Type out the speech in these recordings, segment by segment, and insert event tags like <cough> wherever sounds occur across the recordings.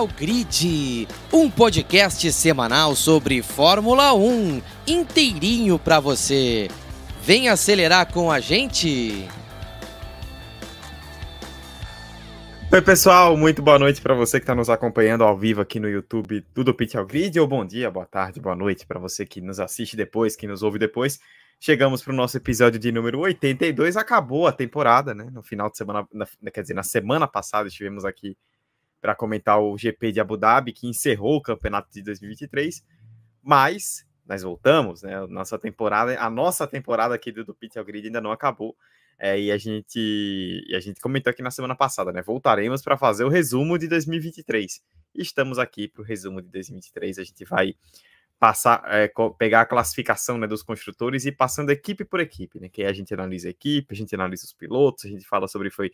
Final Grid, um podcast semanal sobre Fórmula 1, inteirinho para você. Vem acelerar com a gente. Oi, pessoal, muito boa noite para você que está nos acompanhando ao vivo aqui no YouTube do Pit ao Grid, ou bom dia, boa tarde, boa noite para você que nos assiste depois, que nos ouve depois. Chegamos para o nosso episódio de número 82, acabou a temporada, né? No final de semana, na, quer dizer, na semana passada estivemos aqui para comentar o GP de Abu Dhabi, que encerrou o campeonato de 2023, mas nós voltamos, né? Nossa temporada, a nossa temporada aqui do, do Pit Grid ainda não acabou. É, e a gente e a gente comentou aqui na semana passada, né? Voltaremos para fazer o resumo de 2023. Estamos aqui para o resumo de 2023. A gente vai passar, é, pegar a classificação né, dos construtores e passando equipe por equipe, né? Que aí a gente analisa a equipe, a gente analisa os pilotos, a gente fala sobre foi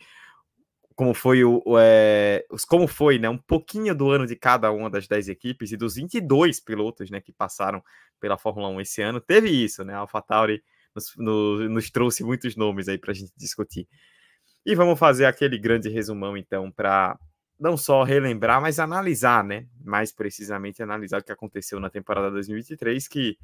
como foi o, o é, como foi, né, um pouquinho do ano de cada uma das 10 equipes e dos 22 pilotos, né, que passaram pela Fórmula 1 esse ano. Teve isso, né? A AlphaTauri nos, no, nos trouxe muitos nomes aí para a gente discutir. E vamos fazer aquele grande resumão, então, para não só relembrar, mas analisar, né? Mais precisamente analisar o que aconteceu na temporada 2023, que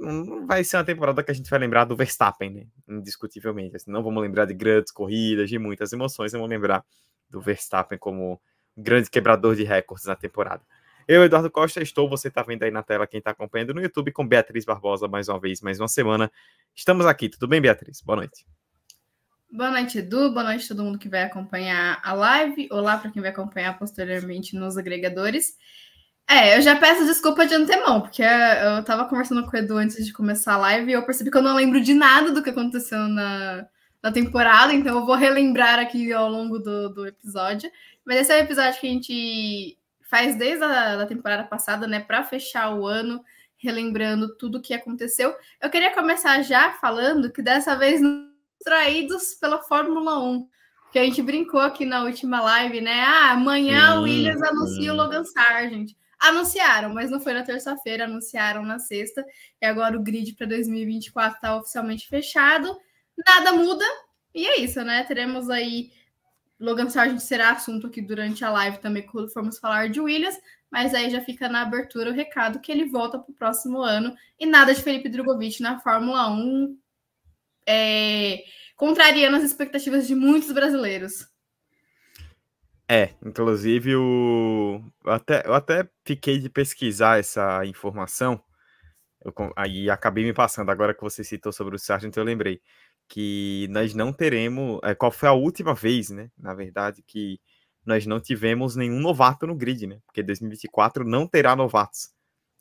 não vai ser uma temporada que a gente vai lembrar do Verstappen, né? Indiscutivelmente. Assim, não vamos lembrar de grandes corridas, de muitas emoções, vamos lembrar do Verstappen como grande quebrador de recordes na temporada. Eu, Eduardo Costa, estou, você está vendo aí na tela quem está acompanhando no YouTube, com Beatriz Barbosa mais uma vez, mais uma semana. Estamos aqui, tudo bem, Beatriz? Boa noite. Boa noite, Edu. Boa noite a todo mundo que vai acompanhar a live. Olá para quem vai acompanhar posteriormente nos agregadores. É, eu já peço desculpa de antemão, porque eu estava conversando com o Edu antes de começar a live e eu percebi que eu não lembro de nada do que aconteceu na, na temporada, então eu vou relembrar aqui ao longo do, do episódio. Mas esse é o episódio que a gente faz desde a da temporada passada, né, para fechar o ano, relembrando tudo o que aconteceu. Eu queria começar já falando que dessa vez traídos pela Fórmula 1. Que a gente brincou aqui na última live, né? Ah, amanhã o Williams anuncia o Logan Sargent. Anunciaram, mas não foi na terça-feira, anunciaram na sexta. E agora o grid para 2024 está oficialmente fechado. Nada muda. E é isso, né? Teremos aí. Logan Sargent será assunto aqui durante a live também, quando formos falar de Williams. Mas aí já fica na abertura o recado que ele volta para o próximo ano. E nada de Felipe Drogovic na Fórmula 1 é, contrariando as expectativas de muitos brasileiros. É, inclusive o... eu, até, eu até fiquei de pesquisar essa informação, eu, aí acabei me passando, agora que você citou sobre o Sargent, eu lembrei que nós não teremos, é, qual foi a última vez, né, na verdade, que nós não tivemos nenhum novato no grid, né, porque 2024 não terá novatos.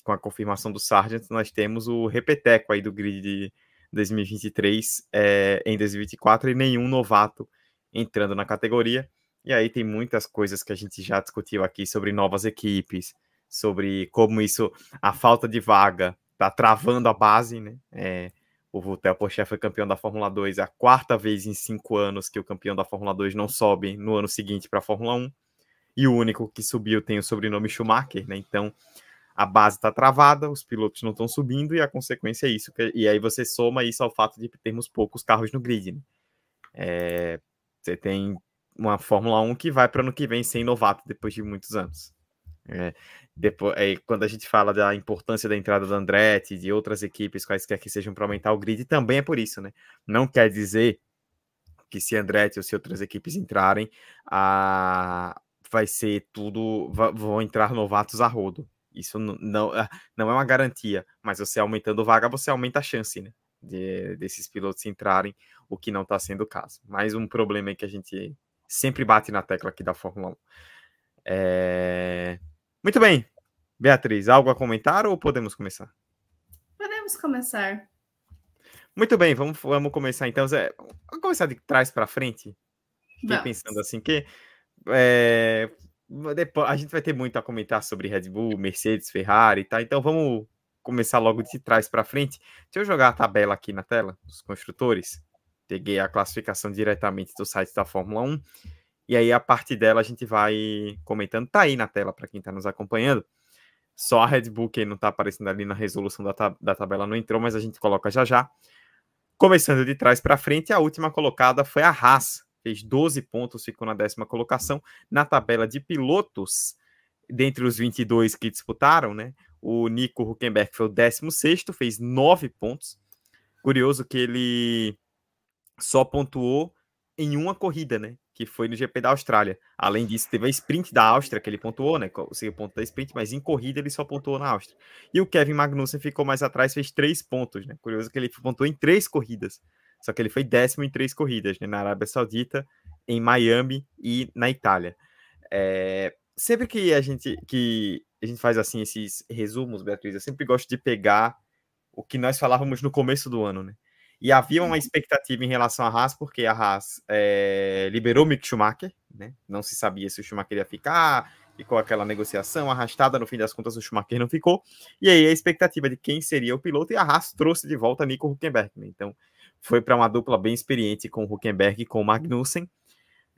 Com a confirmação do Sargent, nós temos o repeteco aí do grid de 2023 é, em 2024 e nenhum novato entrando na categoria. E aí tem muitas coisas que a gente já discutiu aqui sobre novas equipes, sobre como isso, a falta de vaga está travando a base, né? É, o Vutel Poché foi campeão da Fórmula 2 a quarta vez em cinco anos que o campeão da Fórmula 2 não sobe no ano seguinte para a Fórmula 1. E o único que subiu tem o sobrenome Schumacher, né? Então, a base está travada, os pilotos não estão subindo e a consequência é isso. E aí você soma isso ao fato de termos poucos carros no grid. Né? É, você tem uma Fórmula 1 que vai para ano que vem sem novato depois de muitos anos. É, depois, é, quando a gente fala da importância da entrada do Andretti de outras equipes, quaisquer que sejam para aumentar o grid, também é por isso, né? Não quer dizer que se Andretti ou se outras equipes entrarem, a, vai ser tudo, vão entrar novatos a rodo. Isso não, não, ah, não é uma garantia, mas você aumentando vaga, você aumenta a chance, né? De, desses pilotos entrarem, o que não está sendo o caso. Mais um problema que a gente sempre bate na tecla aqui da Fórmula 1. É... Muito bem. Beatriz, algo a comentar ou podemos começar? Podemos começar. Muito bem, vamos, vamos começar então. Zé, vamos começar de trás para frente. Fiquei pensando assim que é, depois, a gente vai ter muito a comentar sobre Red Bull, Mercedes, Ferrari, tá? Então vamos começar logo de trás para frente. Deixa eu jogar a tabela aqui na tela dos construtores. Peguei a classificação diretamente do site da Fórmula 1. E aí, a partir dela, a gente vai comentando. Tá aí na tela para quem está nos acompanhando. Só a Red Bull, que não está aparecendo ali na resolução da, tab da tabela, não entrou, mas a gente coloca já já. Começando de trás para frente, a última colocada foi a Haas, fez 12 pontos, ficou na décima colocação. Na tabela de pilotos, dentre os 22 que disputaram, né? O Nico Huckenberg foi o 16, fez 9 pontos. Curioso que ele só pontuou em uma corrida, né? Que foi no GP da Austrália. Além disso, teve a sprint da Áustria que ele pontuou, né? Conseguiu ponto da sprint, mas em corrida ele só pontuou na Áustria. E o Kevin Magnussen ficou mais atrás, fez três pontos, né? Curioso que ele pontuou em três corridas. Só que ele foi décimo em três corridas, né? Na Arábia Saudita, em Miami e na Itália. É... Sempre que a gente que a gente faz assim esses resumos, Beatriz, eu sempre gosto de pegar o que nós falávamos no começo do ano, né? E havia uma uhum. expectativa em relação à Haas, porque a Haas é, liberou o Mick Schumacher, né? Não se sabia se o Schumacher ia ficar, ficou aquela negociação arrastada, no fim das contas o Schumacher não ficou. E aí a expectativa de quem seria o piloto, e a Haas trouxe de volta Nico Huckenberg, né? Então foi para uma dupla bem experiente com o Huckenberg e com o Magnussen.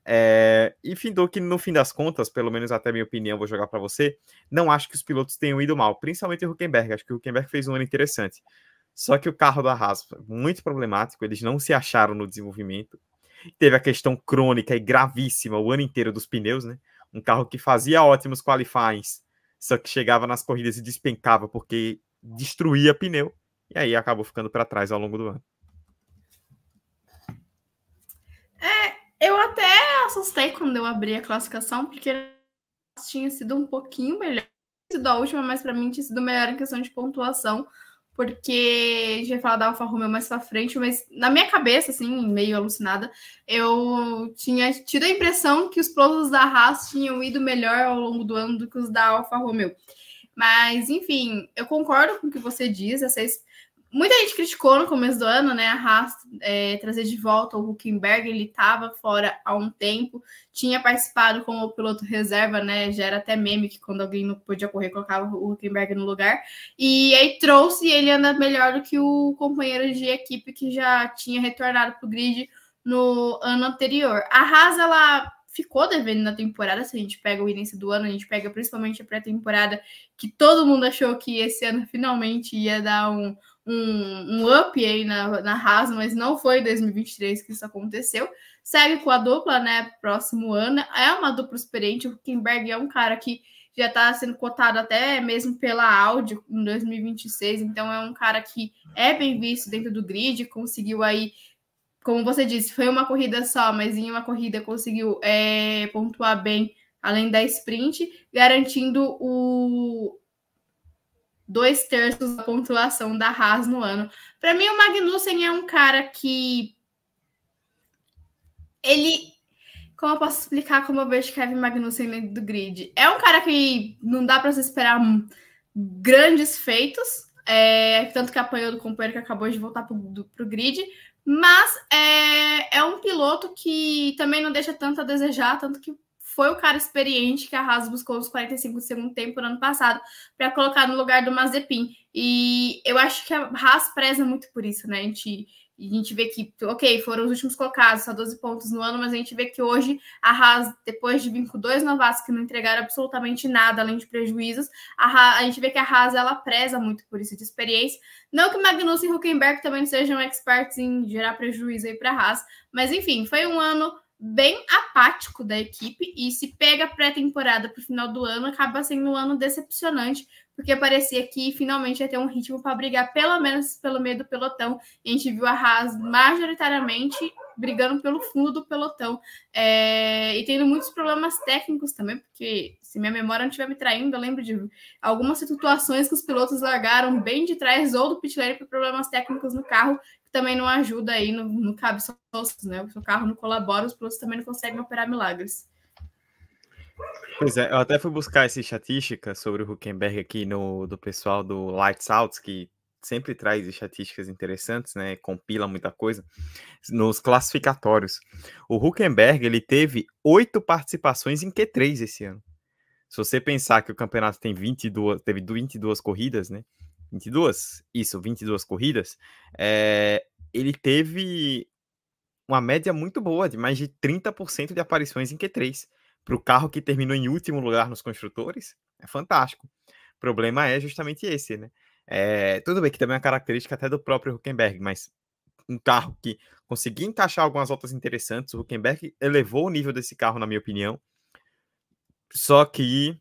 É, e findou que no fim das contas, pelo menos até minha opinião, vou jogar para você, não acho que os pilotos tenham ido mal, principalmente o Huckenberg. Acho que o Huckenberg fez um ano interessante. Só que o carro da Haas muito problemático, eles não se acharam no desenvolvimento. Teve a questão crônica e gravíssima o ano inteiro dos pneus, né? Um carro que fazia ótimos qualifies, só que chegava nas corridas e despencava porque destruía pneu. E aí acabou ficando para trás ao longo do ano. É, eu até assustei quando eu abri a classificação, porque tinha sido um pouquinho melhor sido a última, mas para mim tinha sido melhor em questão de pontuação porque a gente vai falar da Alfa Romeo mais pra frente, mas na minha cabeça, assim, meio alucinada, eu tinha tido a impressão que os pilotos da Haas tinham ido melhor ao longo do ano do que os da Alfa Romeo. Mas, enfim, eu concordo com o que você diz, essa Muita gente criticou no começo do ano, né? A Haas é, trazer de volta o Huckenberg, ele estava fora há um tempo, tinha participado como piloto reserva, né? Já era até meme que quando alguém não podia correr, colocava o Huckenberg no lugar. E aí trouxe e ele anda melhor do que o companheiro de equipe que já tinha retornado para o grid no ano anterior. A Haas, ela ficou devendo na temporada. Se a gente pega o início do ano, a gente pega principalmente a pré-temporada, que todo mundo achou que esse ano finalmente ia dar um, um, um up aí na, na Haas, mas não foi em 2023 que isso aconteceu. Segue com a dupla, né? Próximo ano. É uma dupla experiente. O Kimberg é um cara que já está sendo cotado até mesmo pela Audi em 2026. Então é um cara que é bem visto dentro do grid, conseguiu aí como você disse, foi uma corrida só, mas em uma corrida conseguiu é, pontuar bem, além da sprint, garantindo o dois terços da pontuação da Haas no ano. Para mim, o Magnussen é um cara que ele como eu posso explicar como eu vejo Kevin Magnussen dentro do grid? É um cara que não dá para se esperar grandes feitos, é, tanto que apanhou do companheiro que acabou de voltar para o grid, mas é, é um piloto que também não deixa tanto a desejar, tanto que foi o cara experiente que a Haas buscou nos 45 do segundo tempo no ano passado para colocar no lugar do Mazepin. E eu acho que a Haas preza muito por isso, né? A gente a gente vê que, ok, foram os últimos colocados, só 12 pontos no ano, mas a gente vê que hoje a Haas, depois de vir com dois novatos que não entregaram absolutamente nada além de prejuízos, a, Haas, a gente vê que a Haas ela preza muito por isso de experiência. Não que Magnussen e Huckenberg também sejam experts em gerar prejuízo aí para a Haas, mas enfim, foi um ano bem apático da equipe e se pega pré-temporada para o final do ano, acaba sendo um ano decepcionante, porque parecia que finalmente ia ter um ritmo para brigar pelo menos pelo meio do pelotão. E a gente viu a Haas majoritariamente brigando pelo fundo do pelotão é, e tendo muitos problemas técnicos também, porque se minha memória não estiver me traindo, eu lembro de algumas situações que os pilotos largaram bem de trás ou do pit lane por problemas técnicos no carro, também não ajuda aí no, no cabe né? O seu carro não colabora, os pilotos também não conseguem operar milagres. Pois é, eu até fui buscar essa estatística sobre o Huckenberg aqui no do pessoal do Lights Out, que sempre traz estatísticas interessantes, né? Compila muita coisa nos classificatórios. O Huckenberg ele teve oito participações em Q3 esse ano. Se você pensar que o campeonato tem 22, teve 22 corridas, né? 22? Isso, 22 corridas. É, ele teve uma média muito boa, de mais de 30% de aparições em Q3 para o carro que terminou em último lugar nos construtores, é fantástico. O problema é justamente esse, né? É, tudo bem que também é uma característica até do próprio Huckenberg, mas um carro que conseguia encaixar algumas voltas interessantes, o Huckenberg elevou o nível desse carro, na minha opinião. Só que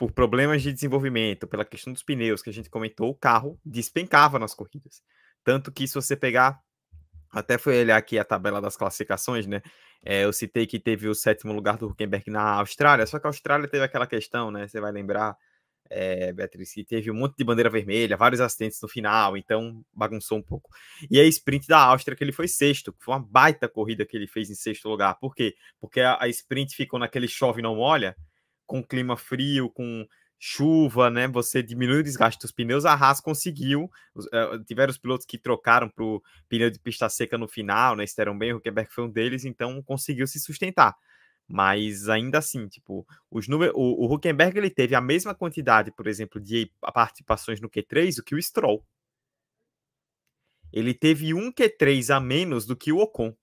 por problemas de desenvolvimento, pela questão dos pneus que a gente comentou, o carro despencava nas corridas. Tanto que se você pegar, até foi olhar aqui a tabela das classificações, né? É, eu citei que teve o sétimo lugar do Huckenberg na Austrália, só que a Austrália teve aquela questão, né? Você vai lembrar, é, Beatriz, que teve um monte de bandeira vermelha, vários acidentes no final, então bagunçou um pouco. E a sprint da Áustria, que ele foi sexto, foi uma baita corrida que ele fez em sexto lugar. Por quê? Porque a, a sprint ficou naquele chove não molha, com clima frio, com chuva, né? Você diminui o desgaste dos pneus. A Haas conseguiu. Uh, tiveram os pilotos que trocaram para o pneu de pista seca no final, né? Esteram bem, o Huckenberg foi um deles, então conseguiu se sustentar. Mas ainda assim, tipo, os números, o, o Huckenberg ele teve a mesma quantidade, por exemplo, de participações no Q3 do que o Stroll. Ele teve um Q3 a menos do que o Ocon.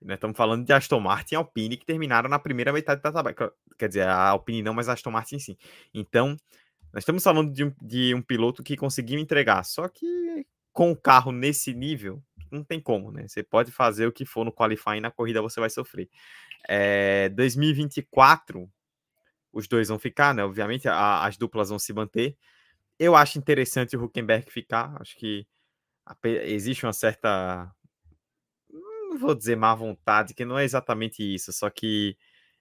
Né? Estamos falando de Aston Martin e Alpine que terminaram na primeira metade da tabela. Quer dizer, a Alpine não, mas a Aston Martin sim. Então, nós estamos falando de um, de um piloto que conseguiu entregar. Só que com o carro nesse nível, não tem como, né? Você pode fazer o que for no qualifying, na corrida você vai sofrer. É, 2024, os dois vão ficar, né? Obviamente, a, as duplas vão se manter. Eu acho interessante o Huckenberg ficar. Acho que existe uma certa não vou dizer má vontade, que não é exatamente isso, só que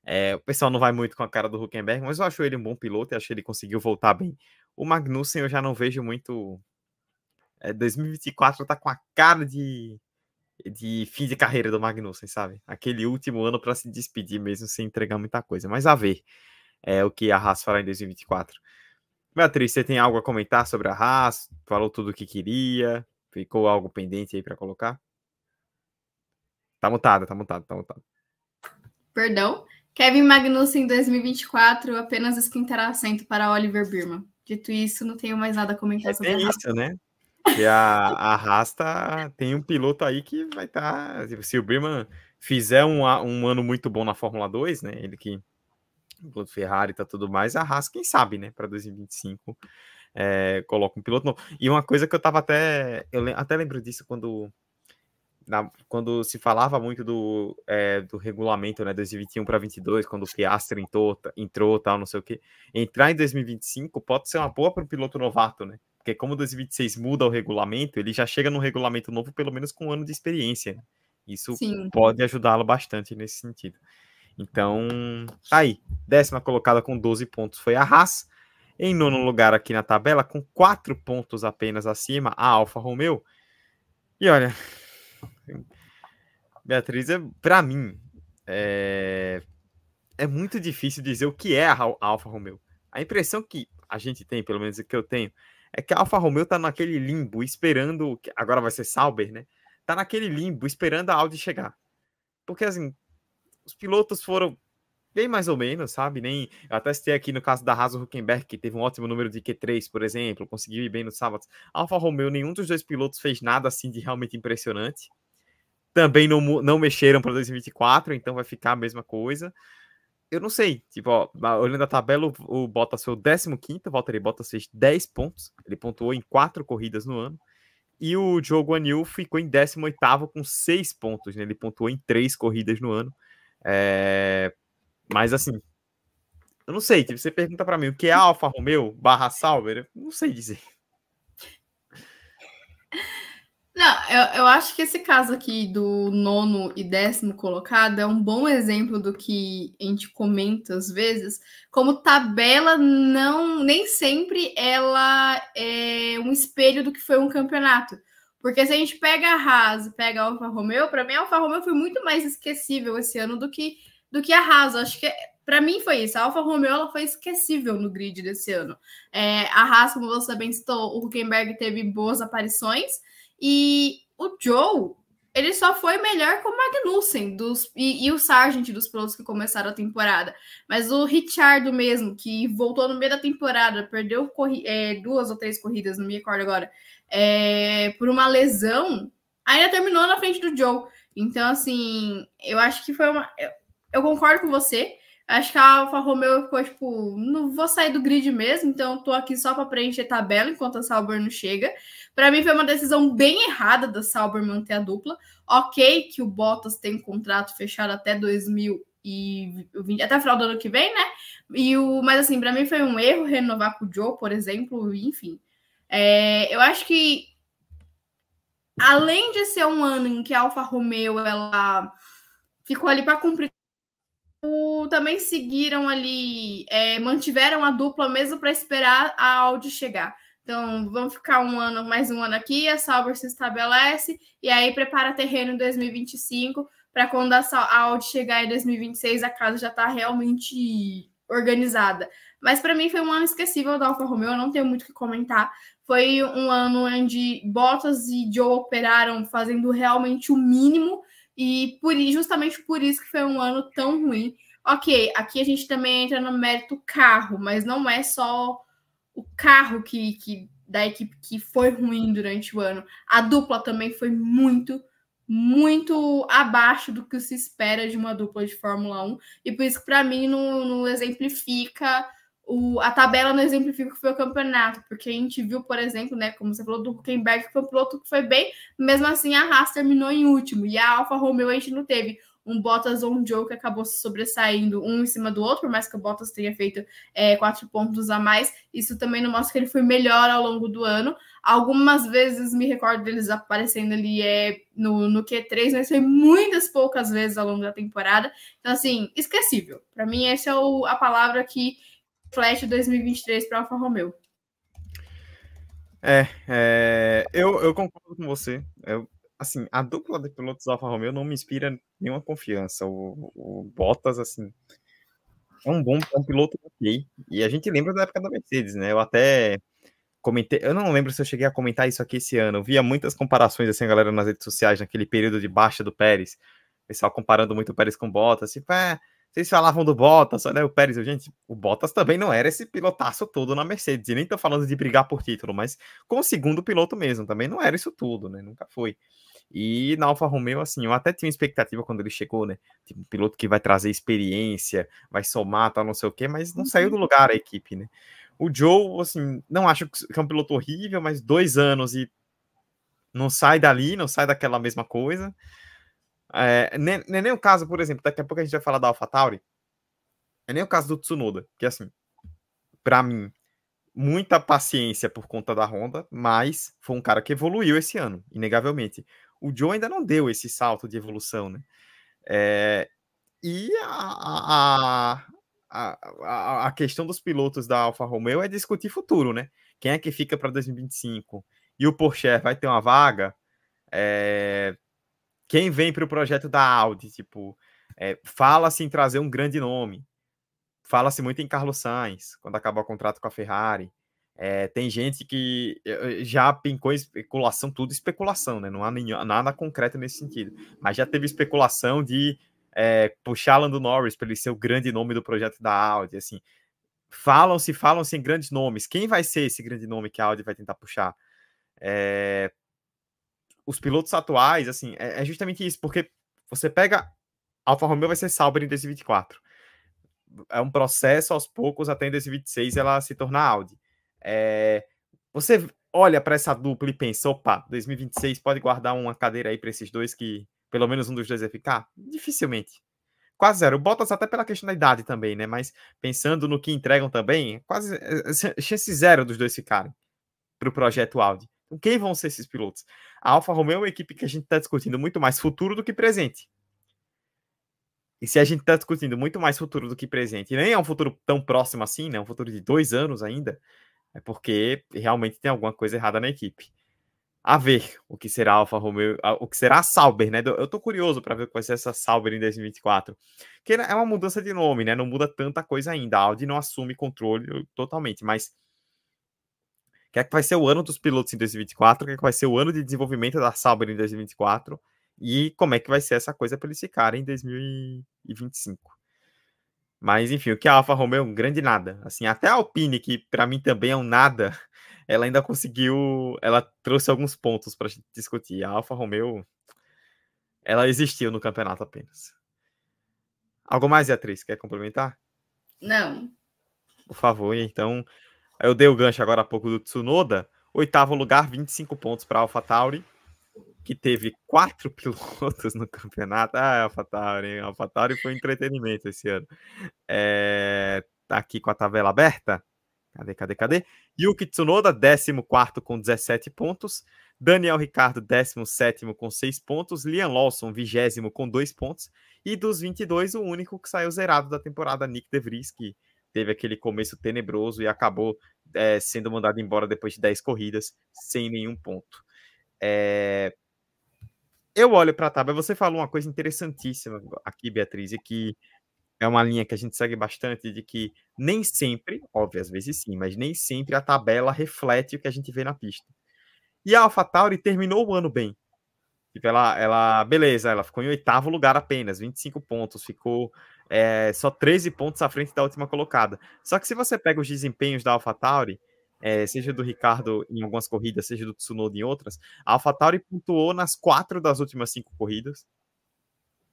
é, o pessoal não vai muito com a cara do Huckenberg, mas eu acho ele um bom piloto e acho que ele conseguiu voltar bem. O Magnussen eu já não vejo muito. É, 2024 tá com a cara de, de fim de carreira do Magnussen, sabe? Aquele último ano para se despedir mesmo, sem entregar muita coisa. Mas a ver é, o que a Haas fará em 2024. Beatriz, você tem algo a comentar sobre a Haas? Falou tudo o que queria? Ficou algo pendente aí para colocar? Tá mutado, tá mutado, tá mutado. Perdão. Kevin Magnussen em 2024 apenas esquentará assento para Oliver Birman. Dito isso, não tenho mais nada a comentar é sobre é isso, né? E a, a Rasta tem um piloto aí que vai estar. Tá, se o Birman fizer um, um ano muito bom na Fórmula 2, né? Ele que piloto Ferrari tá tudo mais, a Haas, quem sabe, né? Para 2025 é, coloca um piloto novo. E uma coisa que eu tava até. Eu até lembro disso quando na, quando se falava muito do, é, do regulamento, né, 2021 para 22, quando o Piastri entrou, entrou, tal, não sei o que, entrar em 2025 pode ser uma boa para o piloto novato, né? Porque como 2026 muda o regulamento, ele já chega no regulamento novo pelo menos com um ano de experiência. Né? Isso Sim. pode ajudá-lo bastante nesse sentido. Então, tá aí, décima colocada com 12 pontos foi a Haas. Em nono lugar aqui na tabela, com quatro pontos apenas acima, a Alfa Romeo. E olha, Beatriz, é, para mim, é... é muito difícil dizer o que é a Alfa Romeo. A impressão que a gente tem, pelo menos que eu tenho, é que a Alfa Romeo tá naquele limbo, esperando. Agora vai ser Sauber, né? Tá naquele limbo, esperando a Audi chegar. Porque, assim, os pilotos foram bem mais ou menos, sabe? Nem. Eu até citei aqui no caso da Haas Huckenberg, que teve um ótimo número de Q3, por exemplo, conseguiu ir bem no sábado. Alfa Romeo, nenhum dos dois pilotos fez nada assim de realmente impressionante também não, não mexeram para 2024, então vai ficar a mesma coisa. Eu não sei, tipo, ó, olhando a tabela, o, o Bottas foi o 15, o Valtteri Bottas fez 10 pontos, ele pontuou em 4 corridas no ano, e o Diogo Anil ficou em 18 com 6 pontos, né? ele pontuou em 3 corridas no ano. É... Mas assim, eu não sei, tipo, você pergunta para mim o que é Alfa Romeo barra Sauber, eu não sei dizer. Não, eu, eu acho que esse caso aqui do nono e décimo colocado é um bom exemplo do que a gente comenta às vezes, como tabela não nem sempre ela é um espelho do que foi um campeonato. Porque se a gente pega a Haas pega a Alfa Romeo, para mim a Alfa Romeo foi muito mais esquecível esse ano do que, do que a Haas. Acho que para mim foi isso. A Alfa Romeo ela foi esquecível no grid desse ano. É, a Haas, como você bem citou, o Huckenberg teve boas aparições. E o Joe, ele só foi melhor com o Magnussen dos, e, e, o Sargent dos pilotos que começaram a temporada. Mas o Richard mesmo, que voltou no meio da temporada, perdeu é, duas ou três corridas, não me recordo agora, é, por uma lesão, ainda terminou na frente do Joe. Então, assim, eu acho que foi uma. Eu, eu concordo com você. Acho que a Alfa Romeo ficou tipo, não vou sair do grid mesmo, então tô aqui só para preencher tabela enquanto a Sauber não chega. Para mim foi uma decisão bem errada da Sauber manter a dupla. Ok que o Bottas tem um contrato fechado até 2026, 2020, até o final do ano que vem, né? E o, mas assim, para mim foi um erro renovar com o Joe, por exemplo, enfim. É, eu acho que além de ser um ano em que a Alfa Romeo ela ficou ali para cumprir também seguiram ali, é, mantiveram a dupla mesmo para esperar a Audi chegar. Então, vamos ficar um ano, mais um ano aqui, a Sauber se estabelece e aí prepara terreno em 2025 para quando a Audi chegar em 2026 a casa já está realmente organizada. Mas para mim foi um ano esquecível da Alfa Romeo, eu não tenho muito o que comentar. Foi um ano onde Bottas e Joe operaram fazendo realmente o mínimo e por, justamente por isso que foi um ano tão ruim. Ok, aqui a gente também entra no mérito carro, mas não é só o carro que, que da equipe que foi ruim durante o ano. A dupla também foi muito, muito abaixo do que se espera de uma dupla de Fórmula 1. E por isso que, para mim, não, não exemplifica o, a tabela não exemplifica o que foi o campeonato, porque a gente viu, por exemplo, né, como você falou, do Huckenberg, que foi um piloto que foi bem, mesmo assim a Haas terminou em último, e a Alfa Romeo a gente não teve um Bottas ou um Joe que acabou se sobressaindo um em cima do outro, por mais que o Bottas tenha feito é, quatro pontos a mais, isso também não mostra que ele foi melhor ao longo do ano. Algumas vezes me recordo deles aparecendo ali é, no, no Q3, mas foi muitas poucas vezes ao longo da temporada. Então, assim, esquecível. Para mim, essa é o, a palavra que Flash 2023 para Alfa Romeo. É, é eu, eu concordo com você. Eu, assim, a dupla de pilotos Alfa Romeo não me inspira nenhuma confiança. O, o Bottas, assim, é um bom é um piloto ok. E a gente lembra da época da Mercedes, né? Eu até comentei, eu não lembro se eu cheguei a comentar isso aqui esse ano. Eu via muitas comparações, assim, a galera nas redes sociais, naquele período de baixa do Pérez. O pessoal comparando muito o Pérez com o Bottas, tipo, é vocês falavam do Bottas, né? O Pérez, gente, o Bottas também não era esse pilotaço todo na Mercedes. E nem tô falando de brigar por título, mas como segundo piloto mesmo, também não era isso tudo, né? Nunca foi. E na Alfa Romeo, assim, eu até tinha expectativa quando ele chegou, né? Tipo, um piloto que vai trazer experiência, vai somar, tal, não sei o quê, mas não saiu do uhum. lugar a equipe, né? O Joe, assim, não acho que é um piloto horrível, mas dois anos e não sai dali, não sai daquela mesma coisa. É, nem, nem o caso, por exemplo, daqui a pouco a gente vai falar da AlphaTauri. É nem o caso do Tsunoda, que assim, para mim, muita paciência por conta da Honda, mas foi um cara que evoluiu esse ano, inegavelmente. O Joe ainda não deu esse salto de evolução, né? É, e a, a, a, a, questão dos pilotos da Alfa Romeo é discutir futuro, né? Quem é que fica para 2025? E o Porsche vai ter uma vaga? É, quem vem para o projeto da Audi, tipo, é, fala-se em trazer um grande nome. Fala-se muito em Carlos Sainz, quando acabar o contrato com a Ferrari. É, tem gente que eh, eh, já pincou especulação, tudo especulação, né? Não há nenhum, nada concreto nesse sentido. Mas já teve especulação de é, puxar Lando Norris para ele ser o grande nome do projeto da Audi. Assim, falam-se, falam-se em grandes nomes. Quem vai ser esse grande nome que a Audi vai tentar puxar? É, os pilotos atuais, assim, é, é, justamente isso, porque você pega Alfa Romeo vai ser Sauber em 2024. É um processo aos poucos até em 2026 ela se tornar Audi. É, você olha para essa dupla e pensa, opa, 2026 pode guardar uma cadeira aí para esses dois que pelo menos um dos dois vai ficar? Dificilmente. Quase zero. Bottas até pela questão da idade também, né? Mas pensando no que entregam também, quase é, é, chance zero dos dois ficarem para o projeto Audi. Então, quem vão ser esses pilotos? A Alfa Romeo é uma equipe que a gente está discutindo muito mais futuro do que presente. E se a gente está discutindo muito mais futuro do que presente, e nem é um futuro tão próximo assim, né? Um futuro de dois anos ainda, é porque realmente tem alguma coisa errada na equipe. A ver o que será a Alfa Romeo, o que será a Sauber, né? Eu tô curioso para ver o que vai ser essa Sauber em 2024. Que é uma mudança de nome, né? Não muda tanta coisa ainda. A Audi não assume controle totalmente, mas que é que vai ser o ano dos pilotos em 2024, que é que vai ser o ano de desenvolvimento da Sauber em 2024 e como é que vai ser essa coisa para eles ficarem em 2025. Mas enfim, o que a Alfa Romeo é um grande nada. Assim, até a Alpine, que para mim também é um nada, <laughs> ela ainda conseguiu, ela trouxe alguns pontos para discutir. A Alfa Romeo ela existiu no campeonato apenas. Algo mais, Beatriz, quer complementar? Não. Por favor, então eu dei o gancho agora há pouco do Tsunoda. Oitavo lugar, 25 pontos para AlphaTauri. que teve quatro <laughs> pilotos no campeonato. Ah, AlphaTauri, AlphaTauri foi entretenimento esse ano. É, tá aqui com a tabela aberta. Cadê, cadê, cadê? Yuki Tsunoda, 14 com 17 pontos. Daniel Ricardo, 17 com 6 pontos. Liam Lawson, 20 com 2 pontos. E dos 22, o único que saiu zerado da temporada, Nick De Vries, que teve aquele começo tenebroso e acabou é, sendo mandado embora depois de 10 corridas, sem nenhum ponto. É... Eu olho para a tabela, você falou uma coisa interessantíssima aqui, Beatriz, e que é uma linha que a gente segue bastante, de que nem sempre, óbvio, às vezes sim, mas nem sempre a tabela reflete o que a gente vê na pista. E a AlphaTauri terminou o ano bem. Tipo, ela, ela, beleza, ela ficou em oitavo lugar apenas, 25 pontos, ficou é, só 13 pontos à frente da última colocada. Só que se você pega os desempenhos da AlphaTauri, é, seja do Ricardo em algumas corridas, seja do Tsunoda em outras, a AlphaTauri pontuou nas quatro das últimas cinco corridas,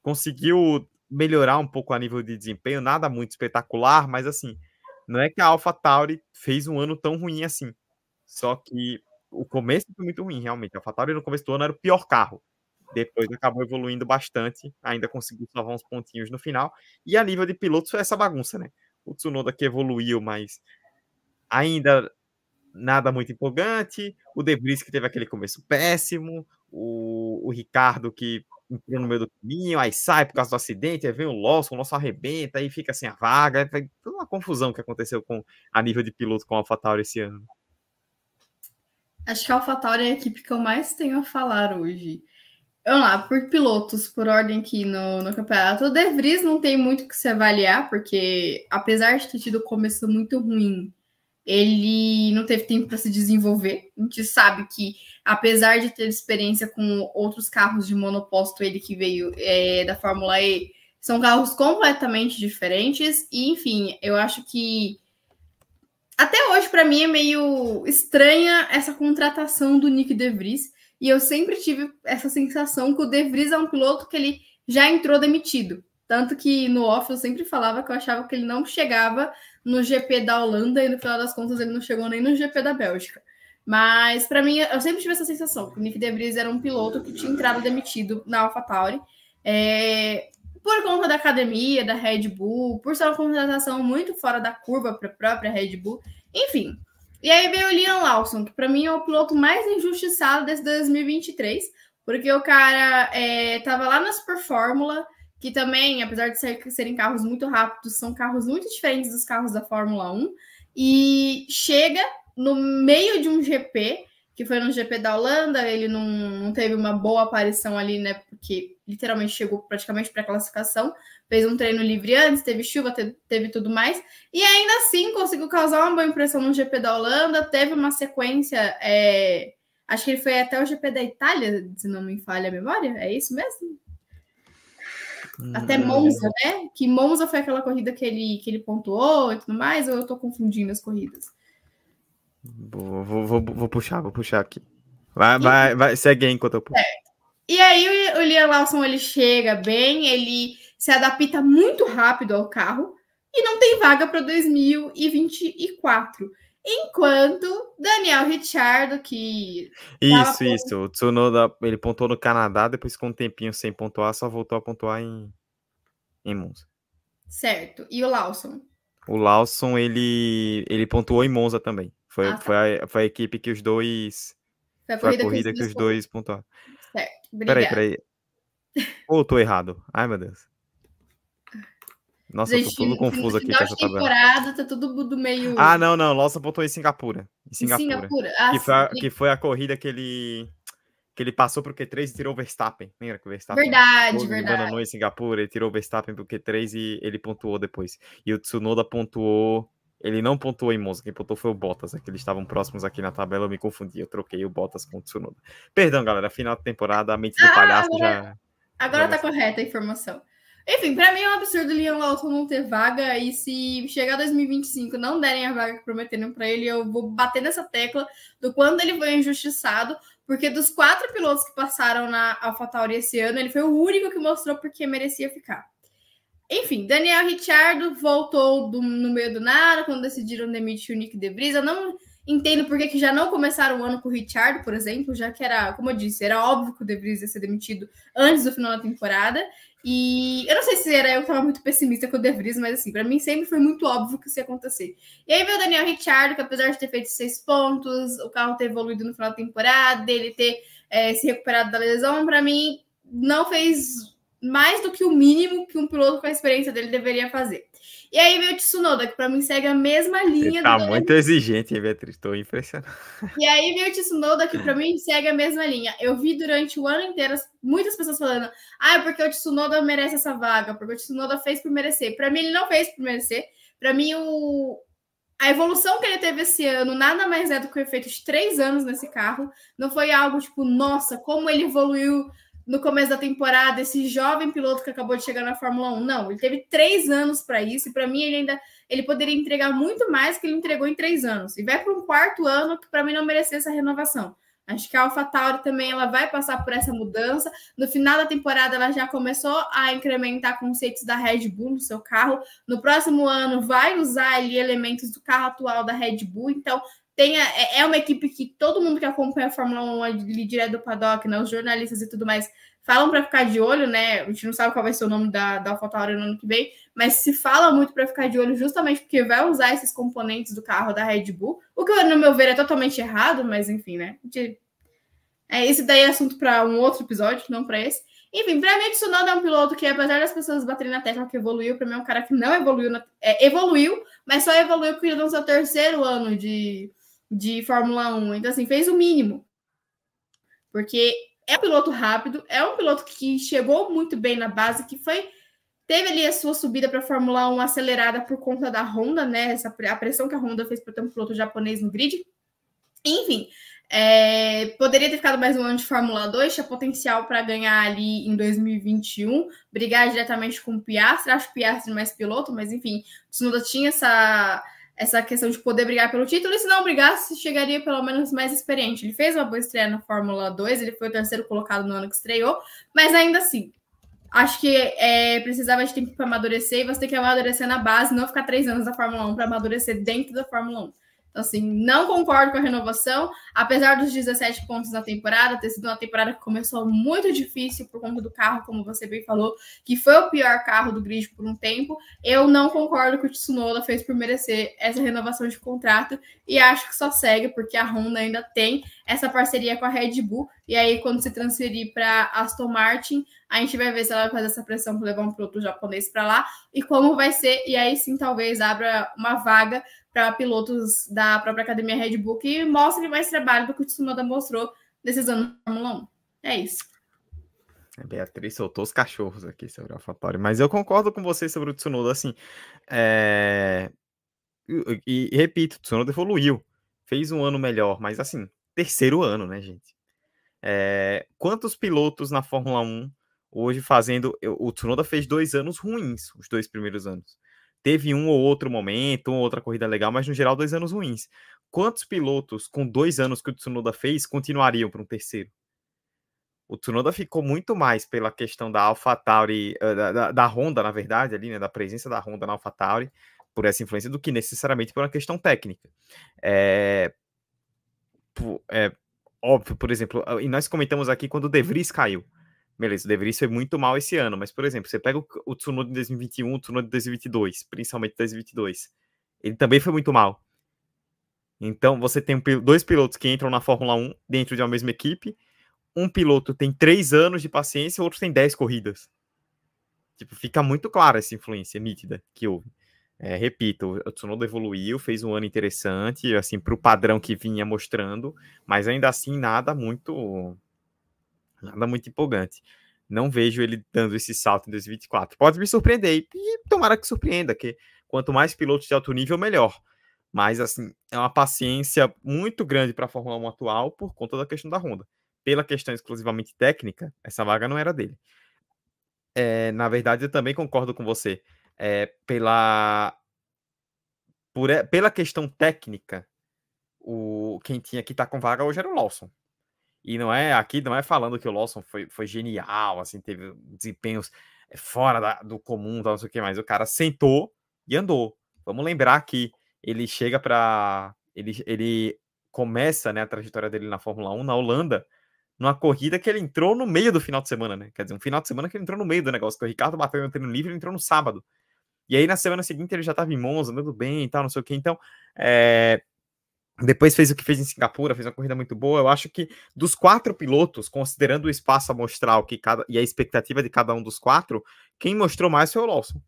conseguiu melhorar um pouco a nível de desempenho, nada muito espetacular, mas assim, não é que a AlphaTauri fez um ano tão ruim assim. Só que o começo foi muito ruim, realmente. A AlphaTauri no começo do ano era o pior carro. Depois acabou evoluindo bastante, ainda conseguiu salvar uns pontinhos no final. E a nível de pilotos foi essa bagunça, né? O Tsunoda que evoluiu, mas ainda nada muito empolgante. O Debris que teve aquele começo péssimo. O, o Ricardo que entrou no meio do caminho, aí sai por causa do acidente, aí vem o Lawson, o Lawson arrebenta, aí fica sem a vaga. Foi toda uma confusão que aconteceu com a nível de piloto com a AlphaTauri esse ano. Acho que a AlphaTauri é a equipe que eu mais tenho a falar hoje. Vamos lá, por pilotos, por ordem aqui no, no campeonato. O De Vries não tem muito que se avaliar, porque apesar de ter tido começo muito ruim, ele não teve tempo para se desenvolver. A gente sabe que, apesar de ter experiência com outros carros de monoposto, ele que veio é, da Fórmula E, são carros completamente diferentes. E, enfim, eu acho que até hoje, para mim, é meio estranha essa contratação do Nick De Vries e eu sempre tive essa sensação que o De Vries é um piloto que ele já entrou demitido. Tanto que no off eu sempre falava que eu achava que ele não chegava no GP da Holanda e no final das contas ele não chegou nem no GP da Bélgica. Mas para mim eu sempre tive essa sensação que o Nick De Vries era um piloto que tinha entrado demitido na AlphaTauri. É, por conta da academia, da Red Bull, por ser uma contratação muito fora da curva para a própria Red Bull. Enfim, e aí veio o Liam Lawson, que para mim é o piloto mais injustiçado desse 2023, porque o cara é, lá na Super Fórmula, que também, apesar de ser, serem carros muito rápidos, são carros muito diferentes dos carros da Fórmula 1, e chega no meio de um GP, que foi no GP da Holanda, ele não, não teve uma boa aparição ali, né? Porque literalmente chegou praticamente para a classificação, fez um treino livre antes, teve chuva, teve, teve, tudo mais, e ainda assim conseguiu causar uma boa impressão no GP da Holanda, teve uma sequência, é, acho que ele foi até o GP da Itália, se não me falha a memória, é isso mesmo? Até hum. Monza, né? Que Monza foi aquela corrida que ele, que ele pontuou e tudo mais, ou eu tô confundindo as corridas? Vou, vou, vou, vou puxar, vou puxar aqui. Vai, vai, vai, segue aí enquanto eu puxo. É. E aí o, o Liam Lawson ele chega bem, ele se adapta muito rápido ao carro e não tem vaga para 2024. Enquanto Daniel Ricciardo, que. Isso, por... isso. O Tsunoda, ele pontuou no Canadá, depois com um tempinho sem pontuar, só voltou a pontuar em, em Monza. Certo. E o Lawson? O Lawson, ele, ele pontuou em Monza também. Foi, ah, tá. foi, a, foi a equipe que os dois. Foi a corrida, foi a corrida que, que, os dois pontuaram. Certo. Obrigada. Peraí, peraí. Ou oh, tô errado? Ai, meu Deus. Nossa, Gente, eu tô todo confuso aqui com essa tabela. temporada, tá tudo do meio. Ah, não, não. Lawson pontuou em Singapura. Em Singapura. Em Singapura. Ah, que, foi a, que foi a corrida que ele que ele passou pro Q3 e tirou o Verstappen. Lembra que o Verstappen verdade, verdade. em Singapura, ele tirou o Verstappen pro Q3 e ele pontuou depois. E o Tsunoda pontuou ele não pontuou em Monza, quem pontuou foi o Bottas, é que eles estavam próximos aqui na tabela, eu me confundi, eu troquei o Bottas com o Tsunoda. Perdão, galera, final da temporada, a mente do ah, palhaço agora, já... Agora já tá correta a informação. Enfim, para mim é um absurdo o Liam Lawson não ter vaga, e se chegar 2025 não derem a vaga que prometeram para ele, eu vou bater nessa tecla do quando ele foi injustiçado, porque dos quatro pilotos que passaram na AlphaTauri esse ano, ele foi o único que mostrou porque merecia ficar. Enfim, Daniel Ricciardo voltou do, no meio do nada quando decidiram demitir o Nick De Vries. Eu não Entendo porque que já não começaram o ano com o Richard, por exemplo, já que era, como eu disse, era óbvio que o De Vries ia ser demitido antes do final da temporada. E eu não sei se era eu que estava muito pessimista com o De Vries, mas assim, para mim sempre foi muito óbvio que isso ia acontecer. E aí veio o Daniel Ricciardo, que apesar de ter feito seis pontos, o carro ter evoluído no final da temporada, dele ter é, se recuperado da lesão, para mim não fez mais do que o mínimo que um piloto com a experiência dele deveria fazer. E aí veio o Tsunoda, que para mim segue a mesma linha. Ele tá do muito exigente, hein, Beatriz? Tô impressionado. E aí veio o Tsunoda, que para mim segue a mesma linha. Eu vi durante o ano inteiro muitas pessoas falando: ah, é porque o Tsunoda merece essa vaga, porque o Tsunoda fez por merecer. Para mim, ele não fez por merecer. Para mim, o... a evolução que ele teve esse ano nada mais é do que o efeito de três anos nesse carro. Não foi algo tipo, nossa, como ele evoluiu no começo da temporada, esse jovem piloto que acabou de chegar na Fórmula 1. Não, ele teve três anos para isso, e para mim ele ainda ele poderia entregar muito mais que ele entregou em três anos. E vai para um quarto ano que para mim não merecia essa renovação. Acho que a AlphaTauri também ela vai passar por essa mudança. No final da temporada, ela já começou a incrementar conceitos da Red Bull no seu carro. No próximo ano, vai usar ali elementos do carro atual da Red Bull. Então, tem é, é uma equipe que todo mundo que acompanha a Fórmula 1 ali direto do paddock, né, os jornalistas e tudo mais, falam para ficar de olho, né? A gente não sabe qual vai ser o nome da, da AlphaTauri no ano que vem, mas se fala muito para ficar de olho justamente porque vai usar esses componentes do carro da Red Bull, o que, no meu ver, é totalmente errado, mas enfim, né? De, é, esse daí é assunto para um outro episódio, não para esse. Enfim, para mim, Tsunoda é um piloto que, apesar das pessoas baterem na tecla que evoluiu, para mim é um cara que não evoluiu, na, é, evoluiu, mas só evoluiu porque já no seu terceiro ano de, de Fórmula 1. Então, assim, fez o mínimo. Porque é um piloto rápido, é um piloto que chegou muito bem na base, que foi. Teve ali a sua subida para a Fórmula 1 acelerada por conta da Honda, né? Essa, a pressão que a Honda fez para ter um piloto japonês no grid. Enfim, é, poderia ter ficado mais um ano de Fórmula 2, tinha potencial para ganhar ali em 2021, brigar diretamente com o Piastri. Acho o Piastri mais piloto, mas enfim, Tsunoda tinha essa essa questão de poder brigar pelo título, e se não brigasse, chegaria pelo menos mais experiente. Ele fez uma boa estreia na Fórmula 2, ele foi o terceiro colocado no ano que estreou, mas ainda assim, acho que é, precisava de tempo para amadurecer, e você tem que amadurecer na base, não ficar três anos na Fórmula 1 para amadurecer dentro da Fórmula 1. Assim, não concordo com a renovação, apesar dos 17 pontos na temporada, ter sido uma temporada que começou muito difícil por conta do carro, como você bem falou, que foi o pior carro do grid por um tempo. Eu não concordo que o Tsunoda fez por merecer essa renovação de contrato e acho que só segue porque a Honda ainda tem essa parceria com a Red Bull. E aí, quando se transferir para Aston Martin, a gente vai ver se ela vai fazer essa pressão para levar um produto japonês para lá e como vai ser. E aí sim, talvez abra uma vaga para pilotos da própria academia Red Bull que mostrem mais trabalho do que o Tsunoda mostrou nesses anos Fórmula 1. É isso. A Beatriz soltou os cachorros aqui sobre o AlphaTauri, mas eu concordo com você sobre o Tsunoda, assim, é... e, e, e, repito, o Tsunoda evoluiu, fez um ano melhor, mas assim, terceiro ano, né, gente? É... Quantos pilotos na Fórmula 1 hoje fazendo, o Tsunoda fez dois anos ruins, os dois primeiros anos, teve um ou outro momento, uma outra corrida legal, mas no geral dois anos ruins. Quantos pilotos com dois anos que o Tsunoda fez continuariam para um terceiro? O Tsunoda ficou muito mais pela questão da AlphaTauri, eh, da, da, da Honda, na verdade, ali, né, da presença da Honda na AlphaTauri, por essa influência, do que necessariamente por uma questão técnica. É, é óbvio, por exemplo, e nós comentamos aqui quando o De Vries caiu. Beleza, deveria ser muito mal esse ano, mas, por exemplo, você pega o, o Tsunoda de 2021, o Tsunoda de 2022, principalmente 2022, ele também foi muito mal. Então, você tem dois pilotos que entram na Fórmula 1 dentro de uma mesma equipe, um piloto tem três anos de paciência, o outro tem dez corridas. Tipo, fica muito clara essa influência nítida que houve. É, repito, o Tsunoda evoluiu, fez um ano interessante, assim, para o padrão que vinha mostrando, mas ainda assim nada muito Nada muito empolgante. Não vejo ele dando esse salto em 2024. Pode me surpreender e tomara que surpreenda, que quanto mais pilotos de alto nível, melhor. Mas, assim, é uma paciência muito grande para a Fórmula 1 atual por conta da questão da Honda. Pela questão exclusivamente técnica, essa vaga não era dele. É, na verdade, eu também concordo com você. É, pela, por, pela questão técnica, o, quem tinha que estar tá com vaga hoje era o Lawson. E não é aqui, não é falando que o Lawson foi, foi genial, assim, teve desempenhos eh, fora da, do comum, tal, não sei o que mais. O cara sentou e andou. Vamos lembrar que ele chega para ele, ele começa né, a trajetória dele na Fórmula 1 na Holanda, numa corrida que ele entrou no meio do final de semana, né? Quer dizer, um final de semana que ele entrou no meio do negócio, que o Ricardo bateu no treino livre, ele entrou no sábado. E aí na semana seguinte ele já estava em Monza, andando bem e tal, não sei o que. Então, é... depois fez o que fez em Singapura, fez uma corrida muito boa. Eu acho que dos quatro pilotos, considerando o espaço amostral que cada... e a expectativa de cada um dos quatro, quem mostrou mais foi o Lawson.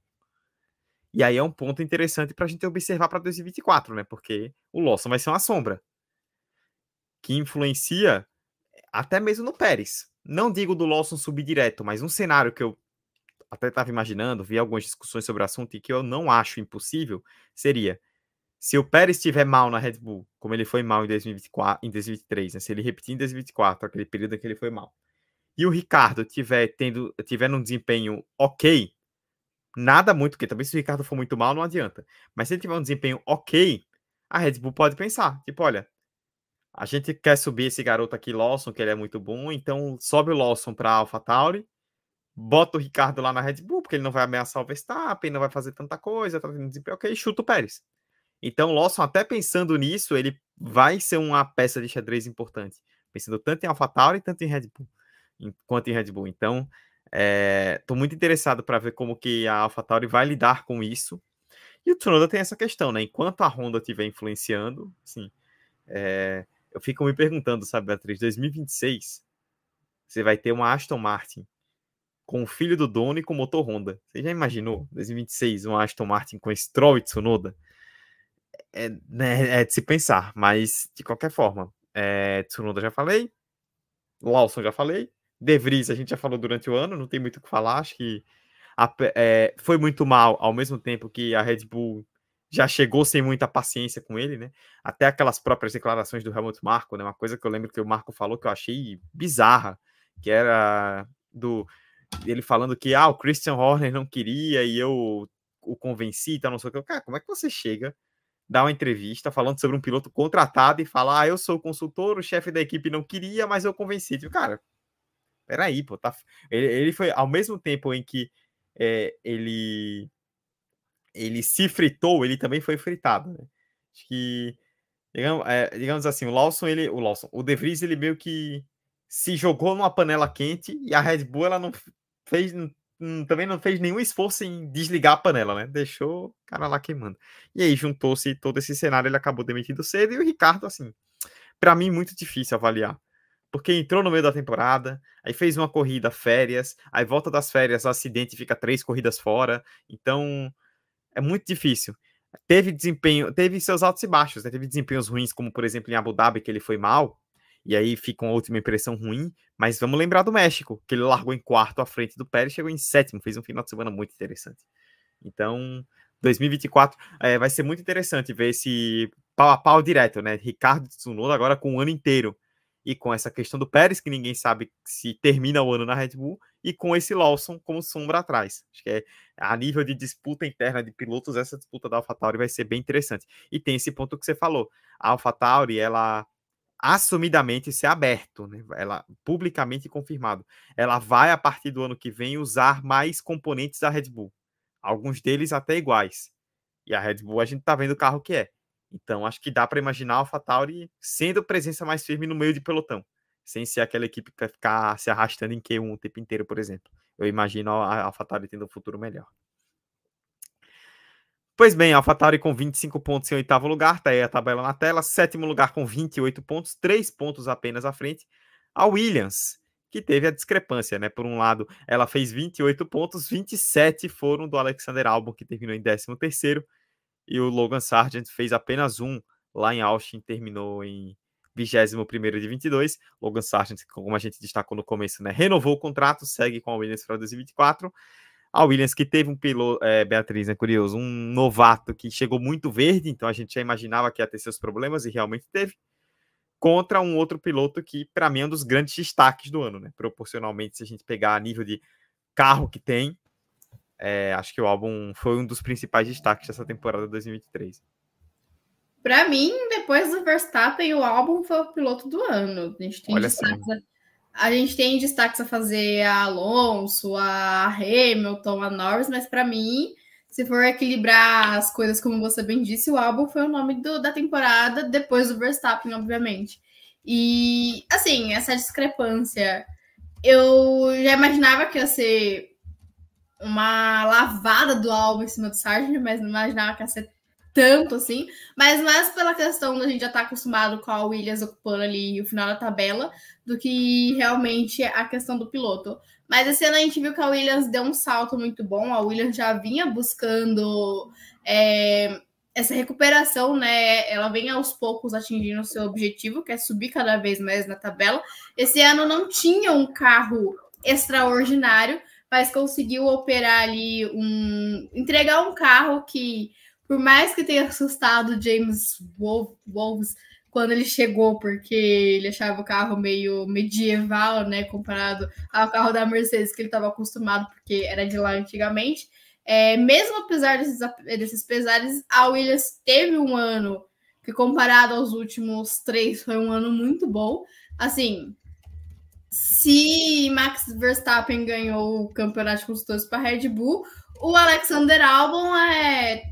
E aí é um ponto interessante para a gente observar para 2024, né? Porque o Lawson vai ser uma sombra que influencia até mesmo no Pérez. Não digo do Lawson subir direto, mas um cenário que eu até estava imaginando, vi algumas discussões sobre o assunto e que eu não acho impossível, seria se o Pérez estiver mal na Red Bull, como ele foi mal em 2024, em 2023, né? se ele repetir em 2024, aquele período em que ele foi mal, e o Ricardo tiver tendo tiver num desempenho ok, nada muito, porque também se o Ricardo for muito mal, não adianta. Mas se ele tiver um desempenho ok, a Red Bull pode pensar, tipo, olha, a gente quer subir esse garoto aqui, Lawson, que ele é muito bom, então sobe o Lawson para AlphaTauri, bota o Ricardo lá na Red Bull, porque ele não vai ameaçar o Verstappen, não vai fazer tanta coisa, tá tendo desempenho ok, chuta o Pérez. Então, o Lawson, até pensando nisso, ele vai ser uma peça de xadrez importante, pensando tanto em AlphaTauri tanto em Red Bull, quanto em Red Bull. Então, estou é, muito interessado para ver como que a AlphaTauri vai lidar com isso. E o Tsunoda tem essa questão, né? Enquanto a Honda estiver influenciando, assim, é, eu fico me perguntando, sabe, Beatriz, 2026, você vai ter uma Aston Martin com o filho do dono e com motor Honda. Você já imaginou, 2026, uma Aston Martin com Stroll e Tsunoda? É, né, é de se pensar, mas de qualquer forma, é, Tsunoda já falei, Lawson já falei, De Vries a gente já falou durante o ano, não tem muito o que falar, acho que a, é, foi muito mal, ao mesmo tempo que a Red Bull já chegou sem muita paciência com ele, né? Até aquelas próprias declarações do Helmut Marko, né? Uma coisa que eu lembro que o Marco falou que eu achei bizarra, que era do ele falando que ah, o Christian Horner não queria e eu o convenci, tá não sei o que. Cara, como é que você chega, dá uma entrevista falando sobre um piloto contratado e fala: "Ah, eu sou o consultor, o chefe da equipe não queria, mas eu convenci". Tipo, cara, peraí, pô, tá ele, ele foi ao mesmo tempo em que é, ele ele se fritou, ele também foi fritado. Né? Acho que, digamos, é, digamos assim, o Lawson, ele, o Lawson, o De Vries, ele meio que se jogou numa panela quente e a Red Bull, ela não fez, também não fez nenhum esforço em desligar a panela, né? Deixou o cara lá queimando. E aí juntou-se todo esse cenário, ele acabou demitido cedo e o Ricardo, assim, para mim, muito difícil avaliar. Porque entrou no meio da temporada, aí fez uma corrida, férias, aí volta das férias, acidente, fica três corridas fora. Então, é muito difícil. Teve desempenho, teve seus altos e baixos, né? teve desempenhos ruins, como por exemplo em Abu Dhabi, que ele foi mal, e aí fica uma última impressão ruim, mas vamos lembrar do México, que ele largou em quarto à frente do Pérez, chegou em sétimo, fez um final de semana muito interessante. Então, 2024 é, vai ser muito interessante ver esse pau a pau direto, né? Ricardo Tsunoda agora com o ano inteiro e com essa questão do Pérez, que ninguém sabe se termina o ano na Red Bull, e com esse Lawson como sombra atrás. Acho que é, a nível de disputa interna de pilotos, essa disputa da AlphaTauri vai ser bem interessante. E tem esse ponto que você falou. A AlphaTauri, ela assumidamente ser aberto, né? ela publicamente confirmado. Ela vai a partir do ano que vem usar mais componentes da Red Bull, alguns deles até iguais. E a Red Bull a gente tá vendo o carro que é. Então, acho que dá para imaginar a AlphaTauri sendo presença mais firme no meio de pelotão, sem ser aquela equipe que vai ficar se arrastando em Q1 o tempo inteiro, por exemplo. Eu imagino a AlphaTauri tendo um futuro melhor. Pois bem, AlphaTauri com 25 pontos em oitavo lugar, tá aí a tabela na tela. Sétimo lugar com 28 pontos, 3 pontos apenas à frente. A Williams, que teve a discrepância, né? Por um lado, ela fez 28 pontos, 27 foram do Alexander Albon, que terminou em 13 terceiro e o Logan Sargent fez apenas um lá em Austin, terminou em 21 de 22. Logan Sargent, como a gente destacou no começo, né, renovou o contrato, segue com a Williams para 2024. A Williams que teve um piloto, é, Beatriz, é né, curioso, um novato que chegou muito verde, então a gente já imaginava que ia ter seus problemas e realmente teve. Contra um outro piloto que, para mim, é um dos grandes destaques do ano, né? Proporcionalmente, se a gente pegar a nível de carro que tem, é, acho que o álbum foi um dos principais destaques dessa temporada 2023. Para mim, depois do Verstappen, o álbum foi o piloto do ano. A gente tem, Olha destaques, a, a, gente tem destaques a fazer a Alonso, a Hamilton, a Norris, mas para mim, se for equilibrar as coisas, como você bem disse, o álbum foi o nome do, da temporada, depois do Verstappen, obviamente. E, assim, essa discrepância, eu já imaginava que ia ser uma lavada do álbum em cima do Sargent, mas não imaginava que ia ser tanto assim, mas mais pela questão da gente já estar tá acostumado com a Williams ocupando ali o final da tabela, do que realmente a questão do piloto. Mas esse ano a gente viu que a Williams deu um salto muito bom, a Williams já vinha buscando é, essa recuperação, né? Ela vem aos poucos atingindo o seu objetivo, que é subir cada vez mais na tabela. Esse ano não tinha um carro extraordinário, mas conseguiu operar ali um. entregar um carro que por mais que tenha assustado James Wolves quando ele chegou, porque ele achava o carro meio medieval, né, comparado ao carro da Mercedes que ele estava acostumado, porque era de lá antigamente. É, mesmo apesar desses, desses pesares, a Williams teve um ano que, comparado aos últimos três, foi um ano muito bom. Assim, se Max Verstappen ganhou o campeonato de construtores para Red Bull, o Alexander Albon é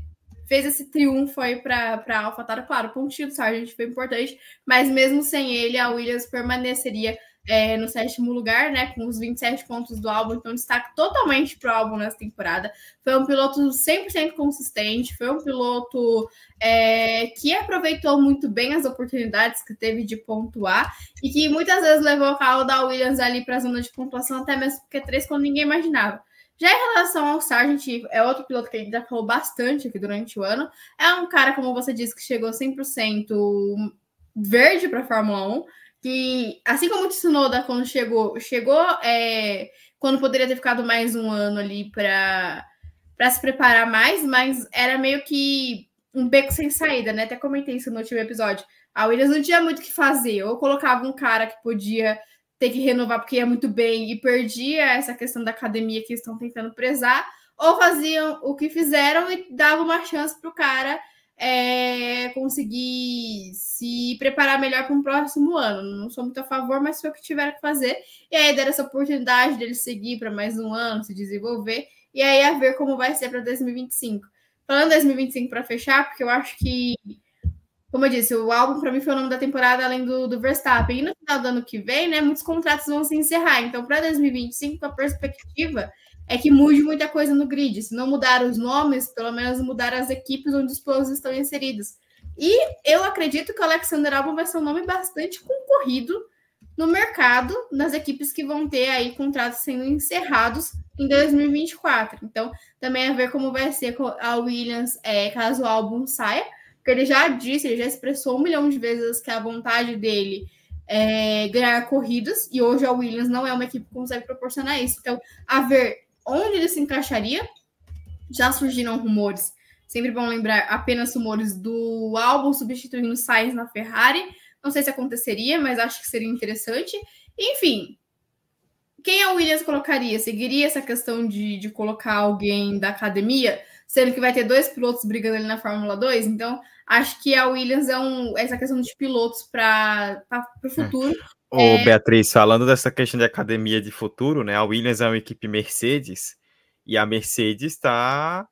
fez esse triunfo aí para a AlphaTauri. Claro, o pontinho do Sargent foi importante, mas mesmo sem ele, a Williams permaneceria é, no sétimo lugar, né, com os 27 pontos do álbum, então destaque totalmente para o álbum nessa temporada. Foi um piloto 100% consistente, foi um piloto é, que aproveitou muito bem as oportunidades que teve de pontuar e que muitas vezes levou o carro da Williams ali para a zona de pontuação, até mesmo porque três quando ninguém imaginava. Já em relação ao Sargent, é outro piloto que a gente já falou bastante aqui durante o ano. É um cara, como você disse, que chegou 100% verde para a Fórmula 1. Que, assim como o Tsunoda, quando chegou, chegou é, quando poderia ter ficado mais um ano ali para se preparar mais, mas era meio que um beco sem saída, né? Até comentei isso no último episódio. A Williams não tinha muito o que fazer. Ou colocava um cara que podia ter que renovar porque ia muito bem e perdia essa questão da academia que estão tentando prezar, ou faziam o que fizeram e davam uma chance para o cara é, conseguir se preparar melhor para o próximo ano. Não sou muito a favor, mas foi o que tiveram que fazer. E aí deram essa oportunidade dele seguir para mais um ano, se desenvolver, e aí a ver como vai ser para 2025. Falando 2025 para fechar, porque eu acho que como eu disse, o álbum para mim foi o nome da temporada além do, do Verstappen. E no final do ano que vem, né, muitos contratos vão se encerrar. Então, para 2025, a perspectiva é que mude muita coisa no grid. Se não mudar os nomes, pelo menos mudar as equipes onde os pilotos estão inseridos. E eu acredito que o Alexander Albon vai ser um nome bastante concorrido no mercado, nas equipes que vão ter aí contratos sendo encerrados em 2024. Então, também a ver como vai ser a Williams é, caso o álbum saia porque ele já disse, ele já expressou um milhão de vezes que a vontade dele é ganhar corridas, e hoje a Williams não é uma equipe que consegue proporcionar isso. Então, a ver onde ele se encaixaria, já surgiram rumores. Sempre bom lembrar apenas rumores do álbum substituindo Sainz na Ferrari. Não sei se aconteceria, mas acho que seria interessante. Enfim, quem a Williams colocaria? Seguiria essa questão de, de colocar alguém da academia? Sendo que vai ter dois pilotos brigando ali na Fórmula 2. Então, acho que a Williams é um, essa questão de pilotos para o futuro. Ô, é... Beatriz, falando dessa questão de academia de futuro, né? A Williams é uma equipe Mercedes e a Mercedes está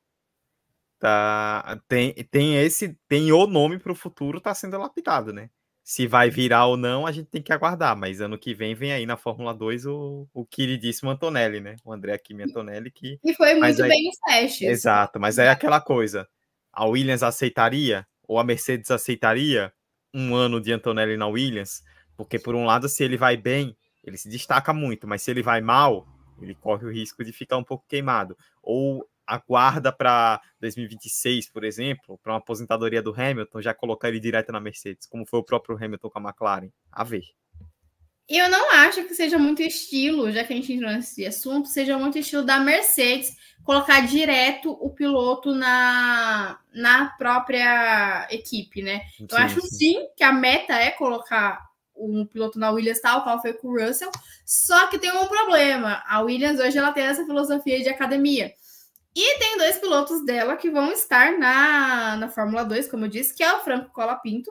tá tem, tem esse tem o nome para o futuro está sendo lapidado, né? Se vai virar ou não, a gente tem que aguardar. Mas ano que vem vem aí na Fórmula 2 o, o queridíssimo Antonelli, né? O André Kimi Antonelli que. E foi muito aí... bem os testes. Exato, mas é aquela coisa. A Williams aceitaria, ou a Mercedes aceitaria um ano de Antonelli na Williams, porque por um lado, se ele vai bem, ele se destaca muito, mas se ele vai mal, ele corre o risco de ficar um pouco queimado. Ou aguarda para 2026, por exemplo, para uma aposentadoria do Hamilton, já colocar ele direto na Mercedes, como foi o próprio Hamilton com a McLaren. A ver. Eu não acho que seja muito estilo, já que a gente entrou nesse assunto, seja muito estilo da Mercedes colocar direto o piloto na, na própria equipe, né? Sim, Eu acho sim. sim que a meta é colocar um piloto na Williams tal qual foi com o Russell, só que tem um problema. A Williams hoje ela tem essa filosofia de academia. E tem dois pilotos dela que vão estar na, na Fórmula 2, como eu disse, que é o Franco Colapinto,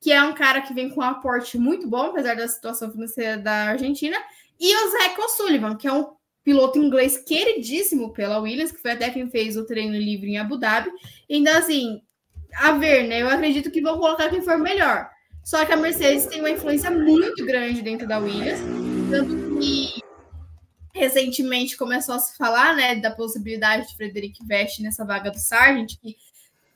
que é um cara que vem com um aporte muito bom, apesar da situação financeira da Argentina, e o Zach O'Sullivan, que é um piloto inglês queridíssimo pela Williams, que foi até quem fez o treino livre em Abu Dhabi. Então, assim, a ver, né? Eu acredito que vão colocar quem for melhor. Só que a Mercedes tem uma influência muito grande dentro da Williams, tanto que recentemente começou a se falar, né, da possibilidade de Frederic Veste nessa vaga do Sargent, que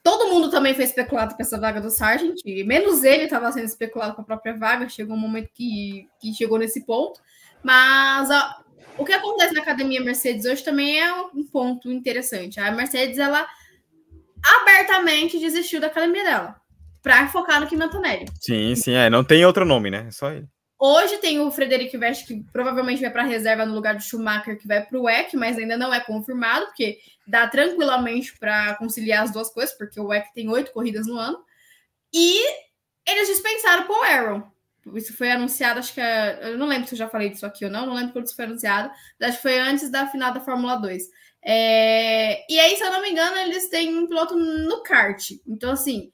todo mundo também foi especulado com essa vaga do Sargent, menos ele estava sendo especulado com a própria vaga, chegou um momento que, que chegou nesse ponto, mas a, o que acontece na academia Mercedes hoje também é um ponto interessante. A Mercedes, ela abertamente desistiu da academia dela para focar no Kim Antonelli. Sim, sim, é. Não tem outro nome, né? É só ele. Hoje tem o Frederic Vest, que provavelmente vai para a reserva no lugar do Schumacher, que vai para o WEC, mas ainda não é confirmado, porque dá tranquilamente para conciliar as duas coisas, porque o WEC tem oito corridas no ano. E eles dispensaram Paul Aaron. Isso foi anunciado, acho que é, eu não lembro se eu já falei disso aqui ou não, não lembro quando isso foi anunciado, acho que foi antes da final da Fórmula 2. É... E aí, se eu não me engano, eles têm um piloto no kart. Então, assim,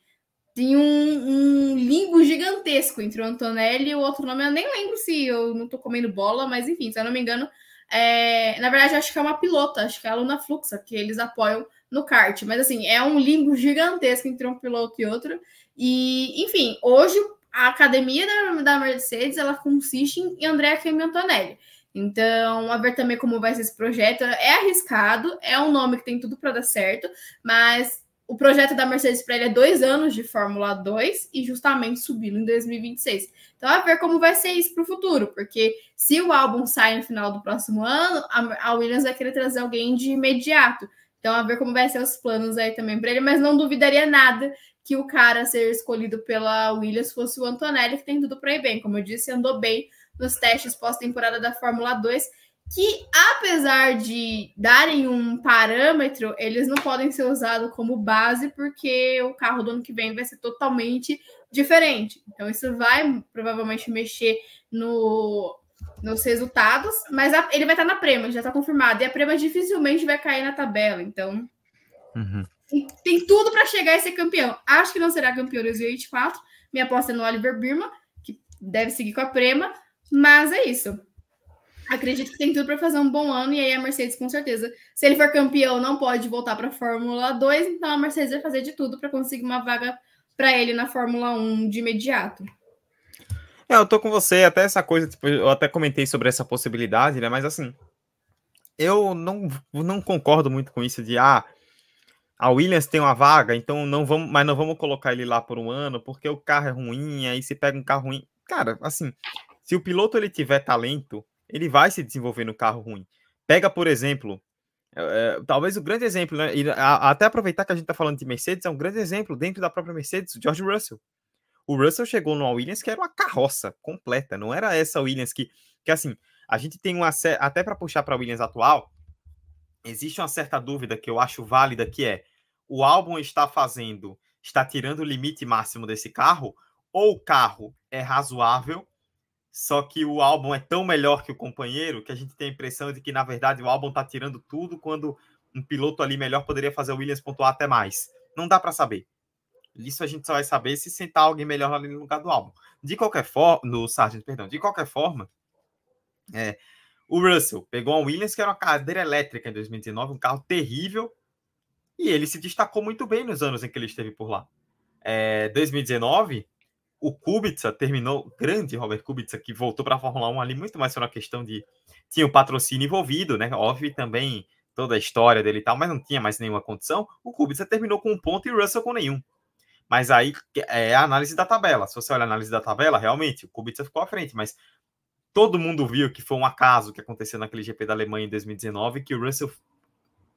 tem um, um limbo gigantesco entre o Antonelli e o outro nome. Eu nem lembro se eu não tô comendo bola, mas enfim, se eu não me engano, é... na verdade, acho que é uma pilota, acho que é a Luna Fluxa, que eles apoiam no kart. Mas assim, é um limbo gigantesco entre um piloto e outro. E, enfim, hoje a academia da, da Mercedes ela consiste em André Kimi Antonelli. Então, a ver também como vai ser esse projeto. É arriscado, é um nome que tem tudo para dar certo, mas o projeto da Mercedes para ele é dois anos de Fórmula 2 e justamente subindo em 2026. Então, a ver como vai ser isso para o futuro, porque se o álbum sai no final do próximo ano, a Williams vai querer trazer alguém de imediato. Então, a ver como vai ser os planos aí também para ele, mas não duvidaria nada que o cara a ser escolhido pela Williams fosse o Antonelli, que tem tudo para ir bem. Como eu disse, andou bem nos testes pós-temporada da Fórmula 2, que apesar de darem um parâmetro, eles não podem ser usados como base, porque o carro do ano que vem vai ser totalmente diferente. Então, isso vai provavelmente mexer no, nos resultados, mas a, ele vai estar na Prema, já está confirmado. E a Prema dificilmente vai cair na tabela. Então, uhum tem tudo para chegar a ser campeão. Acho que não será campeão em 2024. Minha aposta é no Oliver Birman, que deve seguir com a Prema, mas é isso. Acredito que tem tudo para fazer um bom ano e aí a Mercedes com certeza, se ele for campeão, não pode voltar para a Fórmula 2, então a Mercedes vai fazer de tudo para conseguir uma vaga para ele na Fórmula 1 de imediato. É, eu tô com você, até essa coisa, tipo, eu até comentei sobre essa possibilidade, né? Mas assim, eu não, não concordo muito com isso de ah, a Williams tem uma vaga, então não vamos, mas não vamos colocar ele lá por um ano, porque o carro é ruim, aí se pega um carro ruim. Cara, assim, se o piloto ele tiver talento, ele vai se desenvolver no carro ruim. Pega, por exemplo, é, talvez o grande exemplo, né? E a, até aproveitar que a gente tá falando de Mercedes, é um grande exemplo dentro da própria Mercedes, o George Russell. O Russell chegou numa Williams que era uma carroça completa, não era essa Williams que, que assim, a gente tem uma até para puxar para Williams atual, existe uma certa dúvida que eu acho válida que é o álbum está fazendo, está tirando o limite máximo desse carro, ou o carro é razoável, só que o álbum é tão melhor que o companheiro que a gente tem a impressão de que, na verdade, o álbum está tirando tudo quando um piloto ali melhor poderia fazer o Williams pontuar até mais. Não dá para saber. Isso a gente só vai saber se sentar alguém melhor ali no lugar do álbum. De qualquer forma, no Sargent, perdão, de qualquer forma, é, o Russell pegou um Williams que era uma cadeira elétrica em 2019, um carro terrível, e ele se destacou muito bem nos anos em que ele esteve por lá. É, 2019, o Kubica terminou, grande Robert Kubica, que voltou para a Fórmula 1 ali muito mais por uma questão de. Tinha o patrocínio envolvido, né? Óbvio, também toda a história dele e tal, mas não tinha mais nenhuma condição. O Kubica terminou com um ponto e o Russell com nenhum. Mas aí é a análise da tabela. Se você olha a análise da tabela, realmente o Kubica ficou à frente, mas todo mundo viu que foi um acaso que aconteceu naquele GP da Alemanha em 2019, que o Russell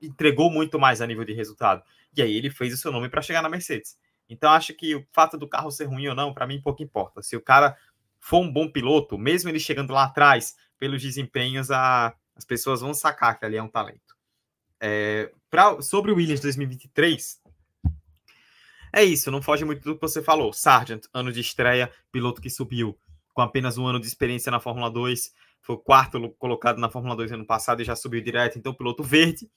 entregou muito mais a nível de resultado. E aí ele fez o seu nome para chegar na Mercedes. Então acho que o fato do carro ser ruim ou não, para mim pouco importa. Se o cara for um bom piloto, mesmo ele chegando lá atrás, pelos desempenhos, a, as pessoas vão sacar que ali é um talento. É, pra, sobre o Williams 2023, é isso, não foge muito do que você falou. Sargent, ano de estreia, piloto que subiu com apenas um ano de experiência na Fórmula 2, foi o quarto colocado na Fórmula 2 ano passado e já subiu direto, então piloto verde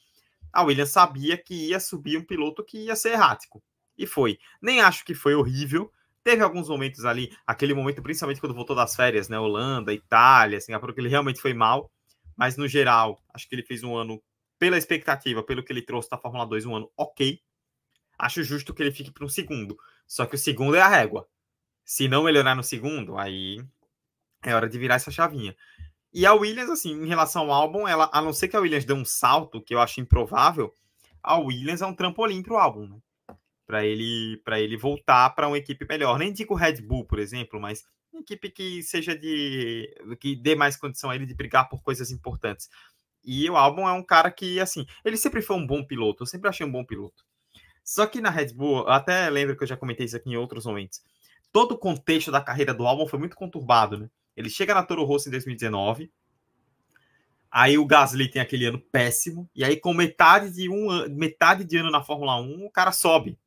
a Williams sabia que ia subir um piloto que ia ser errático. E foi. Nem acho que foi horrível. Teve alguns momentos ali, aquele momento, principalmente quando voltou das férias, né? Holanda, Itália, Singapura, que ele realmente foi mal. mas no geral, acho que ele fez um ano, pela expectativa, pelo que ele trouxe da Fórmula 2, um ano ok. Acho justo que ele fique para um segundo. Só que o segundo é a régua. Se não melhorar no segundo, aí é hora de virar essa chavinha. E a Williams, assim, em relação ao álbum, ela, a não ser que a Williams dê um salto, que eu acho improvável, a Williams é um trampolim para o álbum, né? Para ele, ele voltar para uma equipe melhor. Nem digo Red Bull, por exemplo, mas uma equipe que seja de. que dê mais condição a ele de brigar por coisas importantes. E o álbum é um cara que, assim, ele sempre foi um bom piloto, eu sempre achei um bom piloto. Só que na Red Bull, até lembro que eu já comentei isso aqui em outros momentos. Todo o contexto da carreira do álbum foi muito conturbado, né? Ele chega na Toro Rosso em 2019. Aí o Gasly tem aquele ano péssimo. E aí, com metade de um metade de ano na Fórmula 1, o cara sobe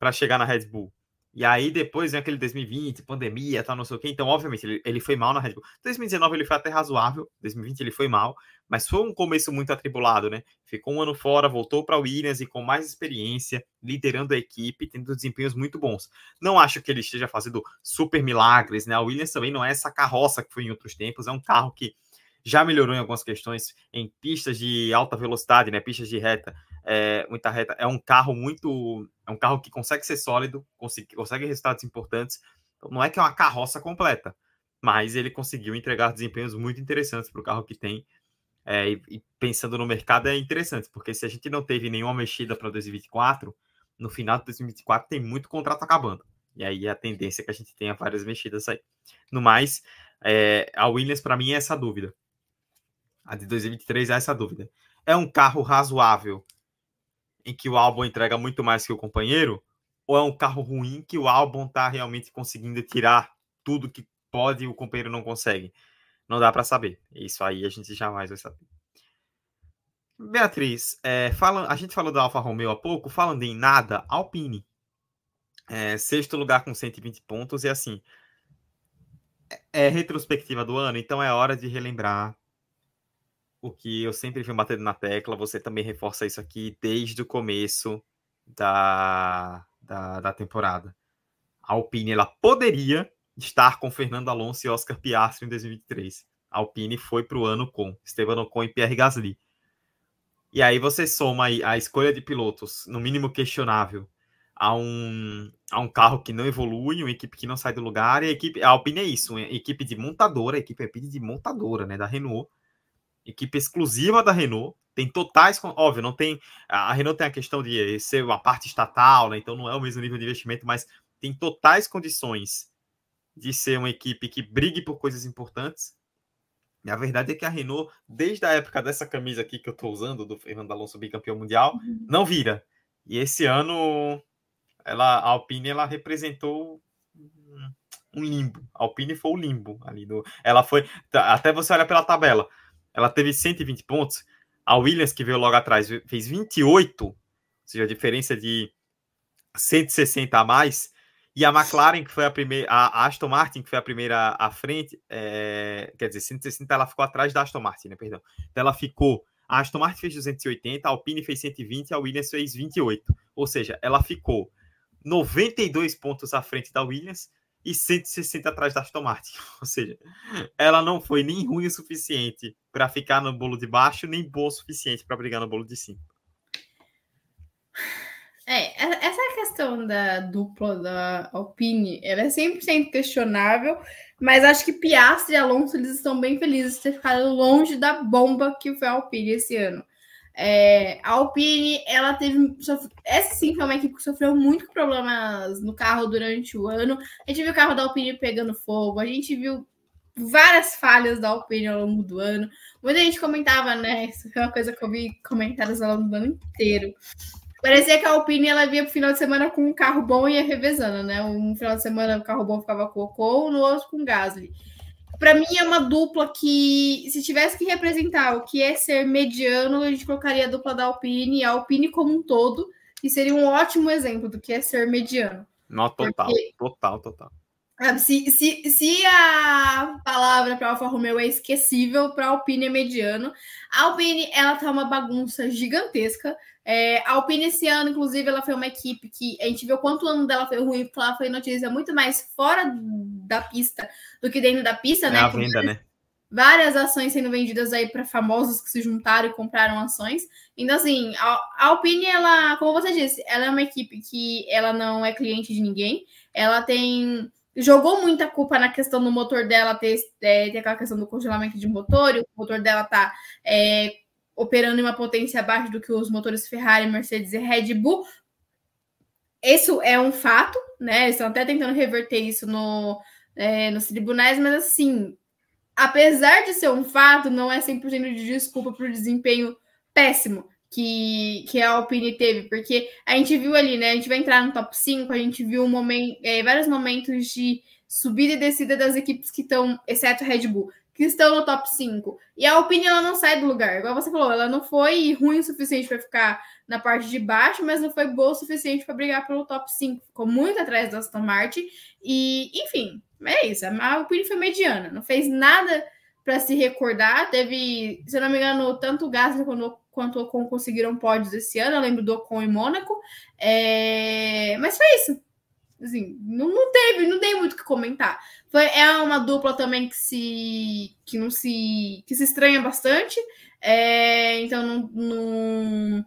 para chegar na Red Bull. E aí depois vem aquele 2020, pandemia, tal, não sei o quê. Então, obviamente, ele, ele foi mal na Red Bull. 2019 ele foi até razoável, 2020 ele foi mal, mas foi um começo muito atribulado, né? Ficou um ano fora, voltou para o Williams e com mais experiência, liderando a equipe, tendo desempenhos muito bons. Não acho que ele esteja fazendo super milagres, né? A Williams também não é essa carroça que foi em outros tempos, é um carro que já melhorou em algumas questões em pistas de alta velocidade, né? Pistas de reta, é, muita reta. É um carro muito, é um carro que consegue ser sólido, consegue, consegue resultados importantes. Então, não é que é uma carroça completa, mas ele conseguiu entregar desempenhos muito interessantes para o carro que tem. É, e, e, pensando no mercado é interessante, porque se a gente não teve nenhuma mexida para 2024, no final de 2024 tem muito contrato acabando. E aí a tendência é que a gente tenha várias mexidas aí. No mais, é, a Williams, para mim, é essa dúvida. A de 2023 é essa dúvida. É um carro razoável em que o álbum entrega muito mais que o companheiro? Ou é um carro ruim que o álbum está realmente conseguindo tirar tudo que pode e o companheiro não consegue? Não dá para saber. Isso aí a gente jamais vai saber. Beatriz, é, fala, a gente falou da Alfa Romeo há pouco, falando em nada, Alpine. É, sexto lugar com 120 pontos, e assim, é, é retrospectiva do ano, então é hora de relembrar o que eu sempre venho batendo na tecla, você também reforça isso aqui desde o começo da, da, da temporada. A Alpine ela poderia estar com Fernando Alonso e Oscar Piastri em 2023. A Alpine foi para o ano com Esteban Ocon e Pierre Gasly. E aí você soma aí a escolha de pilotos, no mínimo questionável, a um, a um carro que não evolui, uma equipe que não sai do lugar, e a equipe, a Alpine é isso, uma equipe de montadora, a equipe é de montadora, né, da Renault, equipe exclusiva da Renault, tem totais, óbvio, não tem, a Renault tem a questão de ser uma parte estatal, né, então não é o mesmo nível de investimento, mas tem totais condições de ser uma equipe que brigue por coisas importantes. E a verdade é que a Renault, desde a época dessa camisa aqui que eu estou usando, do Fernando Alonso bicampeão mundial, uhum. não vira. E esse ano, ela, a Alpine ela representou um limbo. A Alpine foi o limbo ali do. Ela foi. Até você olha pela tabela ela teve 120 pontos. A Williams, que veio logo atrás, fez 28, ou seja, a diferença de 160 a mais. E a McLaren, que foi a primeira, a Aston Martin, que foi a primeira à frente, é, quer dizer, 160 ela ficou atrás da Aston Martin, né? Perdão. Então ela ficou. A Aston Martin fez 280, a Alpine fez 120, a Williams fez 28. Ou seja, ela ficou 92 pontos à frente da Williams e 160 atrás da Aston Martin. <laughs> Ou seja, ela não foi nem ruim o suficiente para ficar no bolo de baixo, nem boa o suficiente para brigar no bolo de cima. É, essa questão da dupla da Alpine, ela é 100% questionável, mas acho que Piastri e Alonso eles estão bem felizes de ter ficado longe da bomba que foi a Alpine esse ano. É, a Alpine, ela teve. Essa sim foi uma equipe que sofreu muitos problemas no carro durante o ano. A gente viu o carro da Alpine pegando fogo, a gente viu várias falhas da Alpine ao longo do ano. Muita gente comentava, né? Isso foi uma coisa que eu vi comentários ao longo do ano inteiro. Parecia que a Alpine ela via pro final de semana com um carro bom e ia revezando, né? Um final de semana o carro bom ficava com o Ocon, no outro com o Gasly para mim é uma dupla que, se tivesse que representar o que é ser mediano, a gente colocaria a dupla da Alpine e a Alpine como um todo, e seria um ótimo exemplo do que é ser mediano. Não, total, Porque, total, total. Se, se, se a palavra para Alfa Romeo é esquecível, para a Alpine é mediano. A Alpine, ela tá uma bagunça gigantesca. É, a Alpine esse ano, inclusive, ela foi uma equipe que a gente viu quanto o ano dela foi ruim, porque ela foi notícia muito mais fora da pista do que dentro da pista, é né? A venda, né? várias ações sendo vendidas aí para famosos que se juntaram e compraram ações. Então, assim, a, a Alpine, ela, como você disse, ela é uma equipe que ela não é cliente de ninguém. Ela tem jogou muita culpa na questão do motor dela ter, é, ter aquela questão do congelamento de motor, e o motor dela tá é, operando em uma potência abaixo do que os motores Ferrari, Mercedes e Red Bull. Isso é um fato, né? Estão até tentando reverter isso no, é, nos tribunais, mas assim, apesar de ser um fato, não é 100% de desculpa para o desempenho péssimo que, que a Alpine teve, porque a gente viu ali, né? A gente vai entrar no top 5, a gente viu um momento, é, vários momentos de subida e descida das equipes que estão, exceto Red Bull, que estão no top 5. E a Alpine ela não sai do lugar, igual você falou, ela não foi ruim o suficiente para ficar na parte de baixo, mas não foi boa o suficiente para brigar pelo top 5. Ficou muito atrás da Aston Martin. E, enfim, é isso. A Alpine foi mediana, não fez nada para se recordar. Teve, se eu não me engano, tanto o Gasly quanto, quanto o Ocon conseguiram pódios esse ano. Eu lembro do Ocon em Mônaco. É... Mas foi isso. Assim, não, não teve, não tem muito o que comentar. Foi, é uma dupla também que se que não se que se estranha bastante. É, então não, não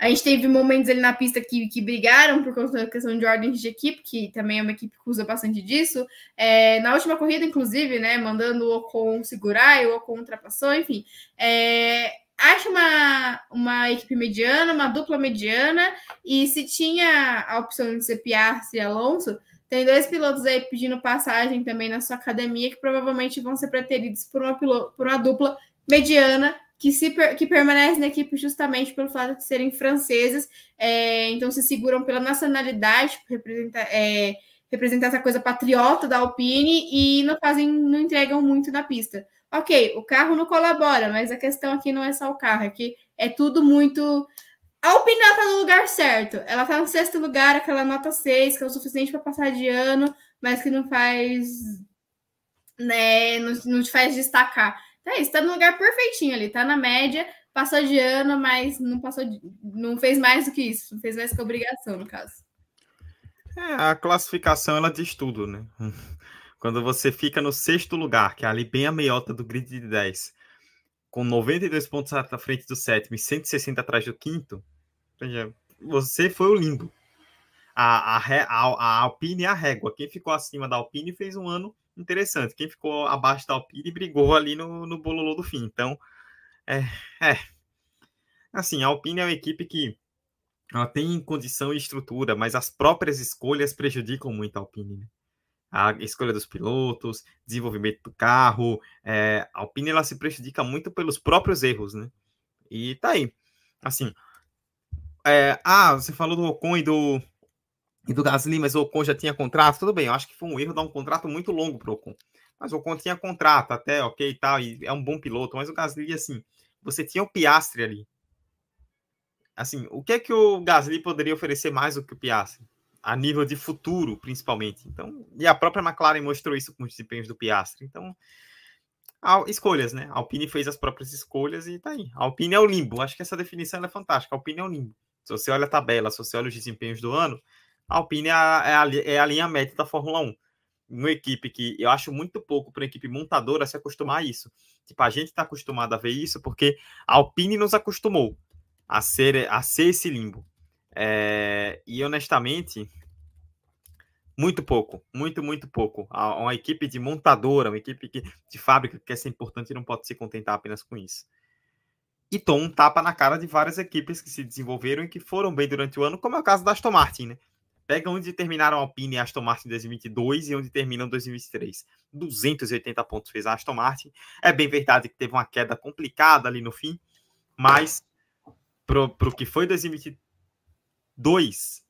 a gente teve momentos ali na pista que, que brigaram por conta da questão de ordens de equipe, que também é uma equipe que usa bastante disso. É, na última corrida, inclusive, né, mandando o Ocon segurar e o Ocon ultrapassou, enfim. É, acho uma, uma equipe mediana, uma dupla mediana, e se tinha a opção de ser Piastri e Alonso, tem dois pilotos aí pedindo passagem também na sua academia que provavelmente vão ser preteridos por uma, piloto, por uma dupla mediana que, se, que permanecem na equipe justamente pelo fato de serem franceses, é, então se seguram pela nacionalidade, representar, é, representar essa coisa patriota da Alpine e não fazem, não entregam muito na pista. Ok, o carro não colabora, mas a questão aqui não é só o carro, é que é tudo muito. A Alpine está no lugar certo. Ela está no sexto lugar, aquela nota 6, que é o suficiente para passar de ano, mas que não faz. Né, não, não te faz destacar. Então é isso, tá no lugar perfeitinho ali, tá na média, passou de ano, mas não passou de, não fez mais do que isso, não fez mais que obrigação, no caso. É, a classificação ela diz tudo, né? <laughs> Quando você fica no sexto lugar, que é ali bem a meiota do grid de 10, com 92 pontos à frente do sétimo e 160 atrás do quinto, você foi o limbo. A, a, a, a Alpine é a régua. Quem ficou acima da Alpine fez um ano interessante. Quem ficou abaixo da Alpine brigou ali no, no bololô do fim. Então, é, é. Assim, a Alpine é uma equipe que ela tem condição e estrutura, mas as próprias escolhas prejudicam muito a Alpine. Né? A escolha dos pilotos, desenvolvimento do carro, é, a Alpine ela se prejudica muito pelos próprios erros, né? E tá aí. Assim, é, ah, você falou do Ocon e do, e do Gasly, mas o Ocon já tinha contrato, tudo bem, eu acho que foi um erro dar um contrato muito longo para o Ocon. Mas o Ocon tinha contrato até, ok tal, e é um bom piloto, mas o Gasly, assim, você tinha o Piastre ali. Assim, o que é que o Gasly poderia oferecer mais do que o Piastre? A nível de futuro, principalmente. Então, e a própria McLaren mostrou isso com os desempenhos do Piastre. Então, escolhas, né? A Alpine fez as próprias escolhas e tá aí. A Alpine é o limbo. Acho que essa definição é fantástica. A Alpine é o limbo. Se você olha a tabela, se você olha os desempenhos do ano, a Alpine é a, é a, é a linha média da Fórmula 1. Uma equipe que eu acho muito pouco para uma equipe montadora se acostumar a isso. Tipo, a gente está acostumado a ver isso porque a Alpine nos acostumou a ser, a ser esse limbo. É, e honestamente, muito pouco, muito, muito pouco. Uma equipe de montadora, uma equipe que, de fábrica que quer ser importante não pode se contentar apenas com isso. E tom um tapa na cara de várias equipes que se desenvolveram e que foram bem durante o ano, como é o caso da Aston Martin, né? Pega onde terminaram a Alpine e a Aston Martin em 2022 e onde terminam 2023. 280 pontos fez a Aston Martin. É bem verdade que teve uma queda complicada ali no fim, mas pro, pro que foi 2022,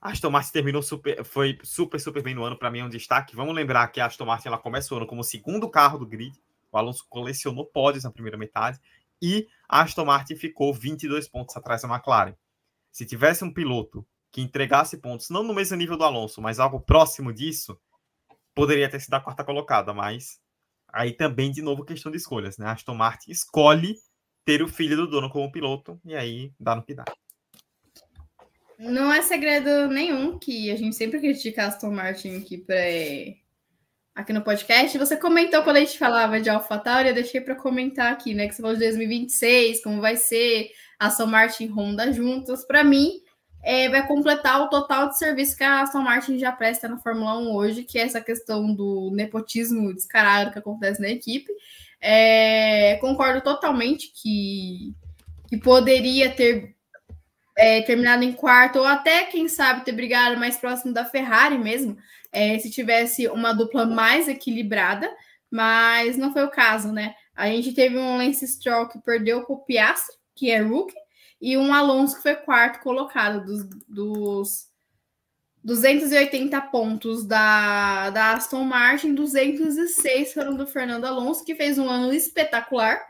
a Aston Martin terminou super, foi super, super bem no ano. Para mim é um destaque. Vamos lembrar que a Aston Martin ela começa o ano como o segundo carro do grid. O Alonso colecionou pódios na primeira metade e a Aston Martin ficou 22 pontos atrás da McLaren. Se tivesse um piloto que entregasse pontos, não no mesmo nível do Alonso, mas algo próximo disso, poderia ter sido a quarta colocada, mas aí também, de novo, questão de escolhas, né? Aston Martin escolhe ter o filho do dono como piloto, e aí dá no que dá. Não é segredo nenhum que a gente sempre critica Aston Martin que pré aqui no podcast. Você comentou quando a gente falava de AlphaTauri, eu deixei para comentar aqui, né? Que você falou de 2026, como vai ser Aston Martin e Honda juntas. Para mim, é, vai completar o total de serviço que a Aston Martin já presta na Fórmula 1 hoje, que é essa questão do nepotismo descarado que acontece na equipe. É, concordo totalmente que, que poderia ter é, terminado em quarto, ou até, quem sabe, ter brigado mais próximo da Ferrari mesmo, é, se tivesse uma dupla mais equilibrada, mas não foi o caso, né? A gente teve um Lance Stroll que perdeu para o Piastri, que é rookie, e um Alonso que foi quarto colocado dos, dos 280 pontos da, da Aston Martin, 206 foram do Fernando Alonso, que fez um ano espetacular.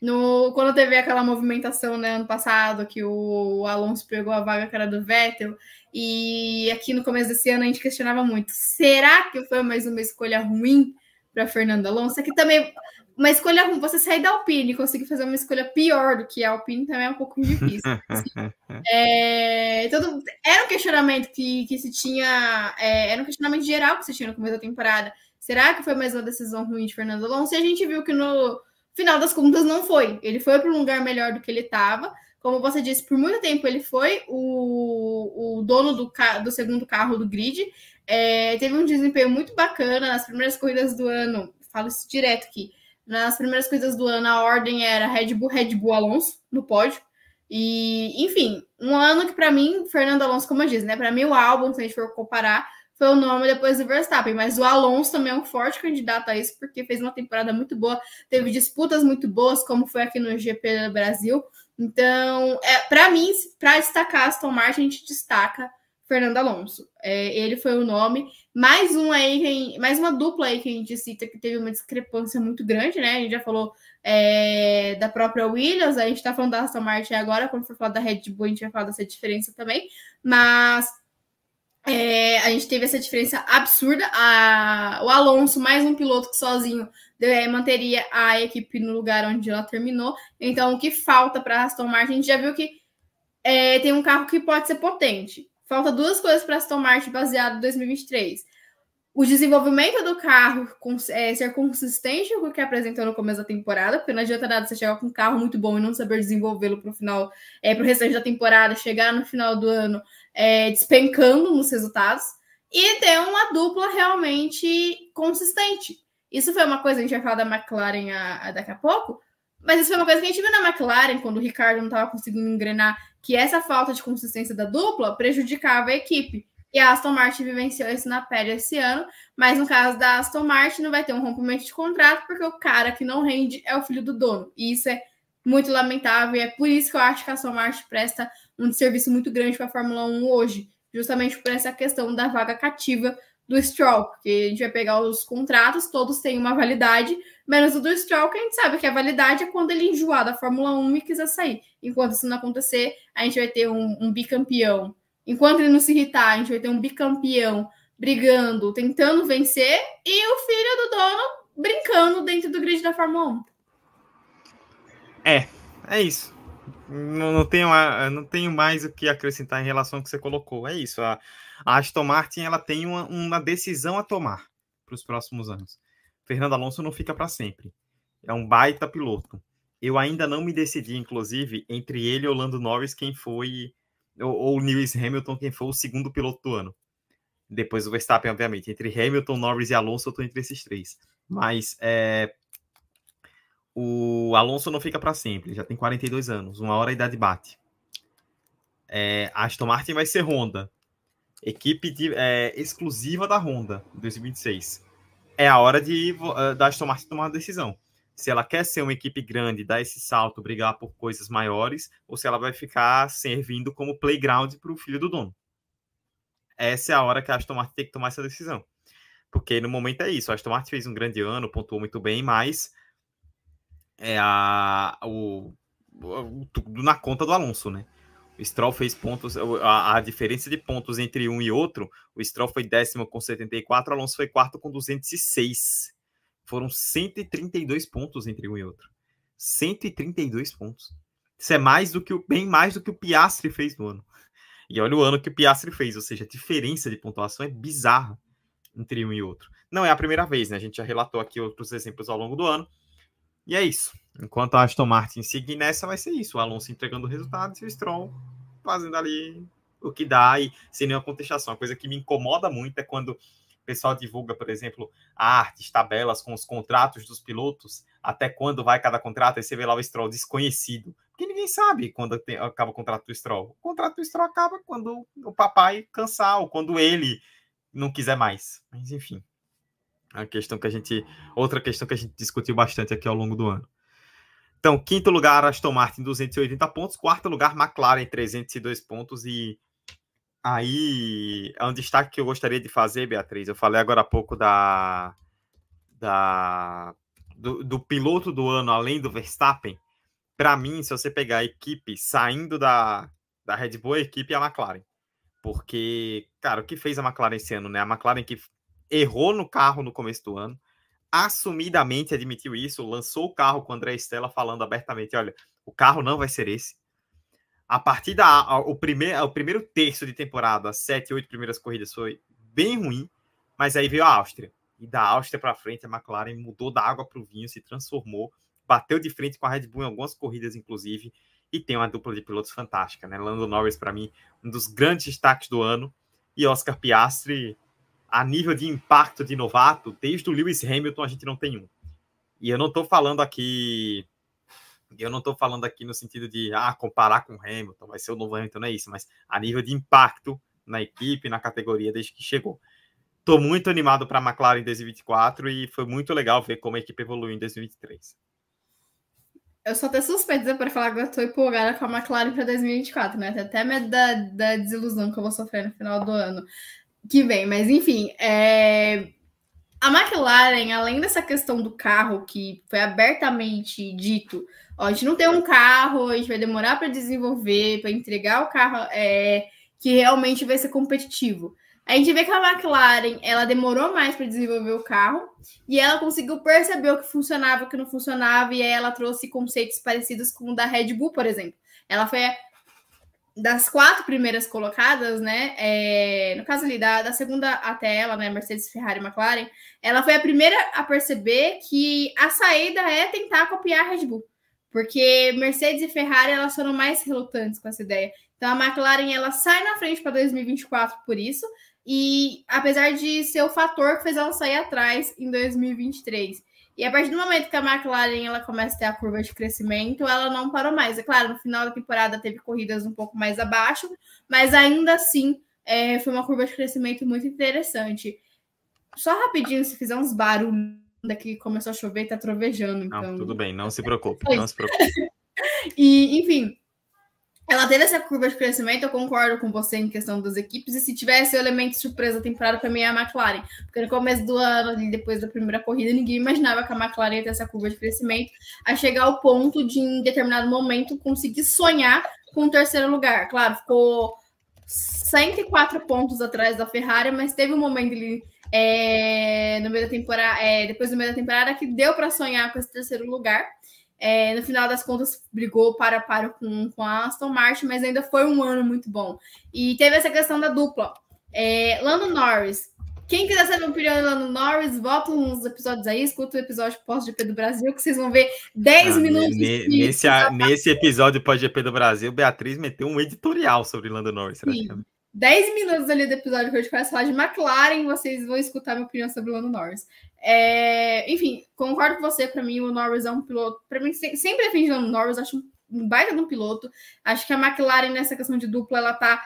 No, quando teve aquela movimentação né, ano passado, que o Alonso pegou a vaga cara do Vettel, e aqui no começo desse ano a gente questionava muito: será que foi mais uma escolha ruim para Fernando Alonso? Aqui também uma escolha ruim, você sair da Alpine e conseguir fazer uma escolha pior do que a Alpine também é um pouco difícil. Assim. <laughs> é, todo, era um questionamento que, que se tinha, é, era um questionamento geral que se tinha no começo da temporada. Será que foi mais uma decisão ruim de Fernando Alonso? E a gente viu que no final das contas não foi. Ele foi para um lugar melhor do que ele estava. Como você disse, por muito tempo ele foi o, o dono do, do segundo carro do grid. É, teve um desempenho muito bacana nas primeiras corridas do ano. Falo isso direto aqui. Nas primeiras corridas do ano, a ordem era Red Bull, Red Bull, Alonso no pódio. E, enfim, um ano que para mim, Fernando Alonso, como eu disse, né? Para mim, o álbum, se a gente for comparar, foi o nome depois do Verstappen, mas o Alonso também é um forte candidato a isso, porque fez uma temporada muito boa, teve disputas muito boas, como foi aqui no GP do Brasil. Então, é, para mim, para destacar Aston Martin, a gente destaca Fernando Alonso. É, ele foi o nome. Mais um aí, mais uma dupla aí que a gente cita que teve uma discrepância muito grande, né? A gente já falou é, da própria Williams, a gente está falando da Aston Martin agora, quando for falar da Red Bull, a gente vai falar dessa diferença também. Mas é, a gente teve essa diferença absurda. A, o Alonso, mais um piloto que sozinho é, manteria a equipe no lugar onde ela terminou. Então, o que falta para a Aston Martin? A gente já viu que é, tem um carro que pode ser potente. Falta duas coisas para Aston Martin baseado em 2023. O desenvolvimento do carro é, ser consistente com o que apresentou no começo da temporada, porque não adianta nada você chegar com um carro muito bom e não saber desenvolvê-lo para o final, é, para o restante da temporada, chegar no final do ano é, despencando nos resultados e ter uma dupla realmente consistente. Isso foi uma coisa, a gente vai falar da McLaren a, a daqui a pouco, mas isso foi uma coisa que a gente viu na McLaren, quando o Ricardo não estava conseguindo engrenar, que essa falta de consistência da dupla prejudicava a equipe. E a Aston Martin vivenciou isso na pele esse ano, mas no caso da Aston Martin não vai ter um rompimento de contrato, porque o cara que não rende é o filho do dono. E isso é muito lamentável, e é por isso que eu acho que a Aston Martin presta um serviço muito grande para a Fórmula 1 hoje, justamente por essa questão da vaga cativa do Stroll, porque a gente vai pegar os contratos, todos têm uma validade, menos o do Stroll, que a gente sabe que a validade é quando ele enjoar da Fórmula 1 e quiser sair. Enquanto isso não acontecer, a gente vai ter um, um bicampeão. Enquanto ele não se irritar, a gente vai ter um bicampeão brigando, tentando vencer, e o filho do dono brincando dentro do grid da Fórmula 1. É, é isso. Não, não, tenho, não tenho mais o que acrescentar em relação ao que você colocou. É isso. A, a Aston Martin ela tem uma, uma decisão a tomar para os próximos anos. Fernando Alonso não fica para sempre. É um baita piloto. Eu ainda não me decidi, inclusive, entre ele e o Lando Norris, quem foi, ou, ou Lewis Hamilton, quem foi o segundo piloto do ano. Depois o Verstappen, obviamente. Entre Hamilton, Norris e Alonso, eu estou entre esses três. Mas é, o Alonso não fica para sempre, já tem 42 anos, uma hora a idade bate. É, Aston Martin vai ser Honda, equipe de, é, exclusiva da Honda 2026. É a hora de uh, da Aston Martin tomar uma decisão. Se ela quer ser uma equipe grande, dar esse salto, brigar por coisas maiores, ou se ela vai ficar servindo como playground para o filho do dono. Essa é a hora que a Aston Martin tem que tomar essa decisão. Porque no momento é isso. A Aston Martin fez um grande ano, pontuou muito bem, mas é a, o, o, tudo na conta do Alonso, né? Stroll fez pontos, a, a, diferença de pontos entre um e outro, o Stroll foi décimo com 74, o Alonso foi quarto com 206. Foram 132 pontos entre um e outro. 132 pontos. Isso é mais do que o, bem mais do que o Piastri fez no ano. E olha o ano que o Piastri fez, ou seja, a diferença de pontuação é bizarra. entre um e outro. Não é a primeira vez, né? A gente já relatou aqui outros exemplos ao longo do ano. E é isso. Enquanto a Aston Martin seguir nessa, vai ser isso. O Alonso entregando resultados e o Stroll fazendo ali o que dá e sem nenhuma contestação. A coisa que me incomoda muito é quando o pessoal divulga, por exemplo, artes, tabelas com os contratos dos pilotos, até quando vai cada contrato, e você vê lá o Stroll desconhecido. Porque ninguém sabe quando tem, acaba o contrato do Stroll. O contrato do Stroll acaba quando o papai cansar, ou quando ele não quiser mais. Mas enfim. A questão que a gente. Outra questão que a gente discutiu bastante aqui ao longo do ano. Então, quinto lugar, Aston Martin, 280 pontos. Quarto lugar, McLaren, 302 pontos. E aí é um destaque que eu gostaria de fazer, Beatriz. Eu falei agora há pouco da. da do, do piloto do ano, além do Verstappen. Para mim, se você pegar a equipe saindo da, da Red Bull, a equipe é a McLaren. Porque, cara, o que fez a McLaren esse ano, né? A McLaren que errou no carro no começo do ano, assumidamente admitiu isso, lançou o carro com o André Stella falando abertamente: olha, o carro não vai ser esse. A partir da o primeiro, o primeiro terço de temporada, as sete, oito primeiras corridas foi bem ruim, mas aí veio a Áustria. E da Áustria para frente, a McLaren mudou da água para o vinho, se transformou, bateu de frente com a Red Bull em algumas corridas, inclusive, e tem uma dupla de pilotos fantástica, né? Lando Norris, para mim, um dos grandes destaques do ano, e Oscar Piastri, a nível de impacto de novato, desde o Lewis Hamilton a gente não tem um. E eu não estou falando aqui, eu não estou falando aqui no sentido de ah, comparar com Hamilton, vai ser o novo Hamilton, não é isso, mas a nível de impacto na equipe, na categoria desde que chegou. Estou muito animado para a McLaren em 2024 e foi muito legal ver como a equipe evoluiu em 2023. Eu sou até suspeita para falar que eu estou empolgada com a McLaren para 2024, né? Até medo da, da desilusão que eu vou sofrer no final do ano que vem. Mas enfim, é... a McLaren, além dessa questão do carro que foi abertamente dito, ó, a gente não tem um carro, a gente vai demorar para desenvolver, para entregar o carro é... que realmente vai ser competitivo. A gente vê que a McLaren ela demorou mais para desenvolver o carro e ela conseguiu perceber o que funcionava, o que não funcionava, e aí ela trouxe conceitos parecidos com o da Red Bull, por exemplo. Ela foi das quatro primeiras colocadas, né? É, no caso ali, da, da, segunda até ela, né? Mercedes, Ferrari e McLaren, ela foi a primeira a perceber que a saída é tentar copiar a Red Bull. Porque Mercedes e Ferrari elas foram mais relutantes com essa ideia. Então a McLaren ela sai na frente para 2024 por isso, e apesar de ser o fator que fez ela sair atrás em 2023. E a partir do momento que a McLaren ela começa a ter a curva de crescimento, ela não parou mais. É claro, no final da temporada teve corridas um pouco mais abaixo, mas ainda assim é, foi uma curva de crescimento muito interessante. Só rapidinho, se fizer uns barulhos daqui começou a chover e tá trovejando. Então... Não, tudo bem, não se preocupe, não se preocupe. <laughs> e, enfim, ela teve essa curva de crescimento, eu concordo com você em questão das equipes, e se tivesse o elemento surpresa temporada para mim é a McLaren, porque no começo do ano, depois da primeira corrida, ninguém imaginava que a McLaren ia ter essa curva de crescimento, a chegar ao ponto de, em determinado momento, conseguir sonhar com o terceiro lugar. Claro, ficou 104 pontos atrás da Ferrari, mas teve um momento ali é, no meio da temporada, é, depois do meio da temporada, que deu para sonhar com esse terceiro lugar. É, no final das contas, brigou para para com, com a Aston Martin, mas ainda foi um ano muito bom. E teve essa questão da dupla. É, Lando Norris. Quem quiser saber a opinião do Lando Norris, volta uns episódios aí, escuta o episódio pós-GP do Brasil, que vocês vão ver 10 ah, minutos. Ne, nesse, nesse episódio pós-GP do Brasil, Beatriz meteu um editorial sobre Lando Norris. Sim. 10 minutos ali do episódio que a gente vai falar de McLaren, vocês vão escutar minha opinião sobre o Lando Norris. É, enfim, concordo com você, para mim o Norris é um piloto, para mim sempre defendi o Norris, acho um baita de um piloto. Acho que a McLaren nessa questão de dupla ela tá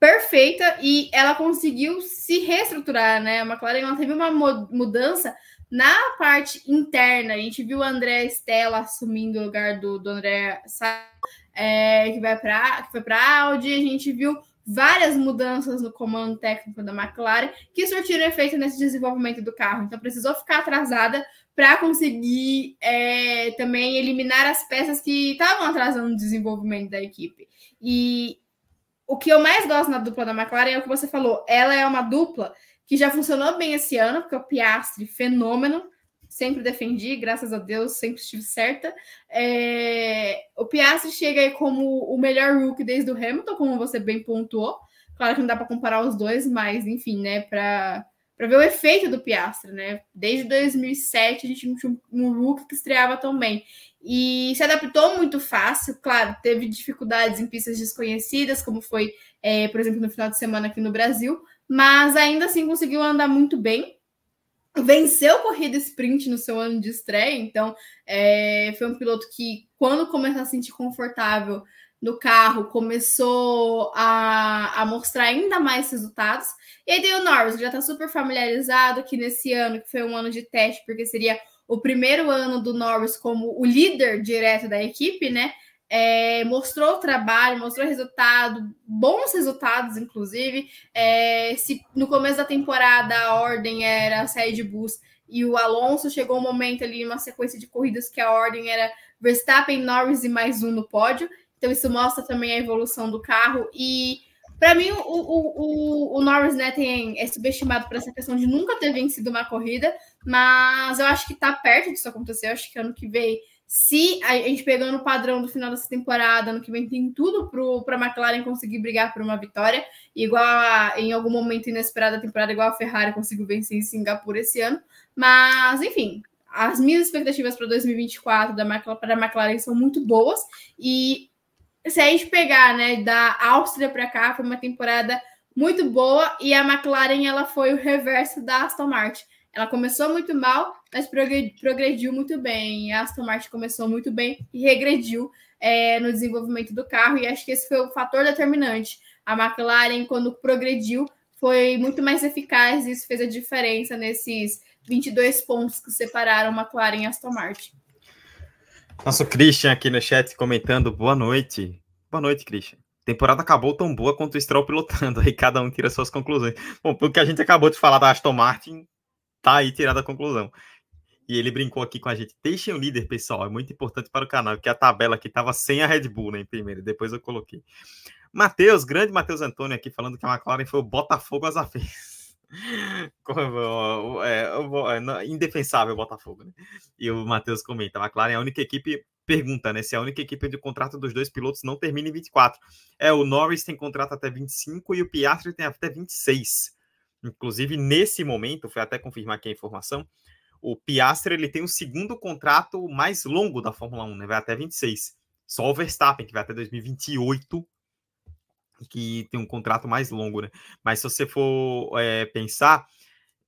perfeita e ela conseguiu se reestruturar, né? A McLaren ela teve uma mudança na parte interna. A gente viu o André Stella assumindo o lugar do, do André é, que vai para que foi para Audi. A gente viu várias mudanças no comando técnico da McLaren que surtiram efeito nesse desenvolvimento do carro. Então, precisou ficar atrasada para conseguir é, também eliminar as peças que estavam atrasando o desenvolvimento da equipe. E o que eu mais gosto na dupla da McLaren é o que você falou. Ela é uma dupla que já funcionou bem esse ano, porque o Piastri, fenômeno, sempre defendi, graças a Deus, sempre estive certa. É... O Piastri chega aí como o melhor rookie desde o Hamilton, como você bem pontuou. Claro que não dá para comparar os dois, mas enfim, né, para para ver o efeito do Piastra, né? Desde 2007 a gente não tinha um Hulk que estreava tão bem. E se adaptou muito fácil, claro, teve dificuldades em pistas desconhecidas, como foi, é, por exemplo, no final de semana aqui no Brasil, mas ainda assim conseguiu andar muito bem venceu corrida sprint no seu ano de estreia, então é, foi um piloto que, quando começou a se sentir confortável no carro, começou a, a mostrar ainda mais resultados. E aí tem o Norris, que já está super familiarizado, que nesse ano, que foi um ano de teste, porque seria o primeiro ano do Norris como o líder direto da equipe, né? É, mostrou o trabalho, mostrou resultado, bons resultados, inclusive. É, se no começo da temporada a ordem era a Red Bulls e o Alonso chegou um momento ali, uma sequência de corridas que a ordem era Verstappen, Norris e mais um no pódio. Então isso mostra também a evolução do carro e para mim, o, o, o, o, Norris né, tem, é subestimado por essa questão de nunca ter vencido uma corrida, mas eu acho que está perto disso acontecer. Eu acho que ano que vem se a gente pegando o padrão do final dessa temporada, ano que vem tem tudo para a McLaren conseguir brigar por uma vitória, igual a, em algum momento inesperado da temporada, igual a Ferrari conseguiu vencer em Singapura esse ano. Mas, enfim, as minhas expectativas para 2024 da McLaren, para a McLaren são muito boas. E se a gente pegar né, da Áustria para cá, foi uma temporada muito boa e a McLaren ela foi o reverso da Aston Martin. Ela começou muito mal, mas progrediu muito bem. A Aston Martin começou muito bem e regrediu é, no desenvolvimento do carro, e acho que esse foi o fator determinante. A McLaren, quando progrediu, foi muito mais eficaz e isso fez a diferença nesses 22 pontos que separaram McLaren e Aston Martin. Nosso Christian aqui no chat comentando boa noite. Boa noite, Christian. temporada acabou tão boa quanto o Stroll pilotando, <laughs> aí cada um tira suas conclusões. Bom, pelo que a gente acabou de falar da Aston Martin, tá aí tirada a conclusão. E ele brincou aqui com a gente. Deixem o líder, pessoal. É muito importante para o canal, que a tabela aqui estava sem a Red Bull, né, em primeiro. Depois eu coloquei. Matheus, grande Matheus Antônio aqui, falando que a McLaren foi o Botafogo às avessas. <laughs> é, é, indefensável o Botafogo, né? E o Matheus comenta: a McLaren é a única equipe. Pergunta, né? Se é a única equipe onde o contrato dos dois pilotos não termina em 24. É, o Norris tem contrato até 25 e o Piastri tem até 26. Inclusive, nesse momento, foi até confirmar aqui a informação, o Piastri ele tem o segundo contrato mais longo da Fórmula 1, né? Vai até 26. Só o Verstappen, que vai até 2028, que tem um contrato mais longo, né? Mas se você for é, pensar,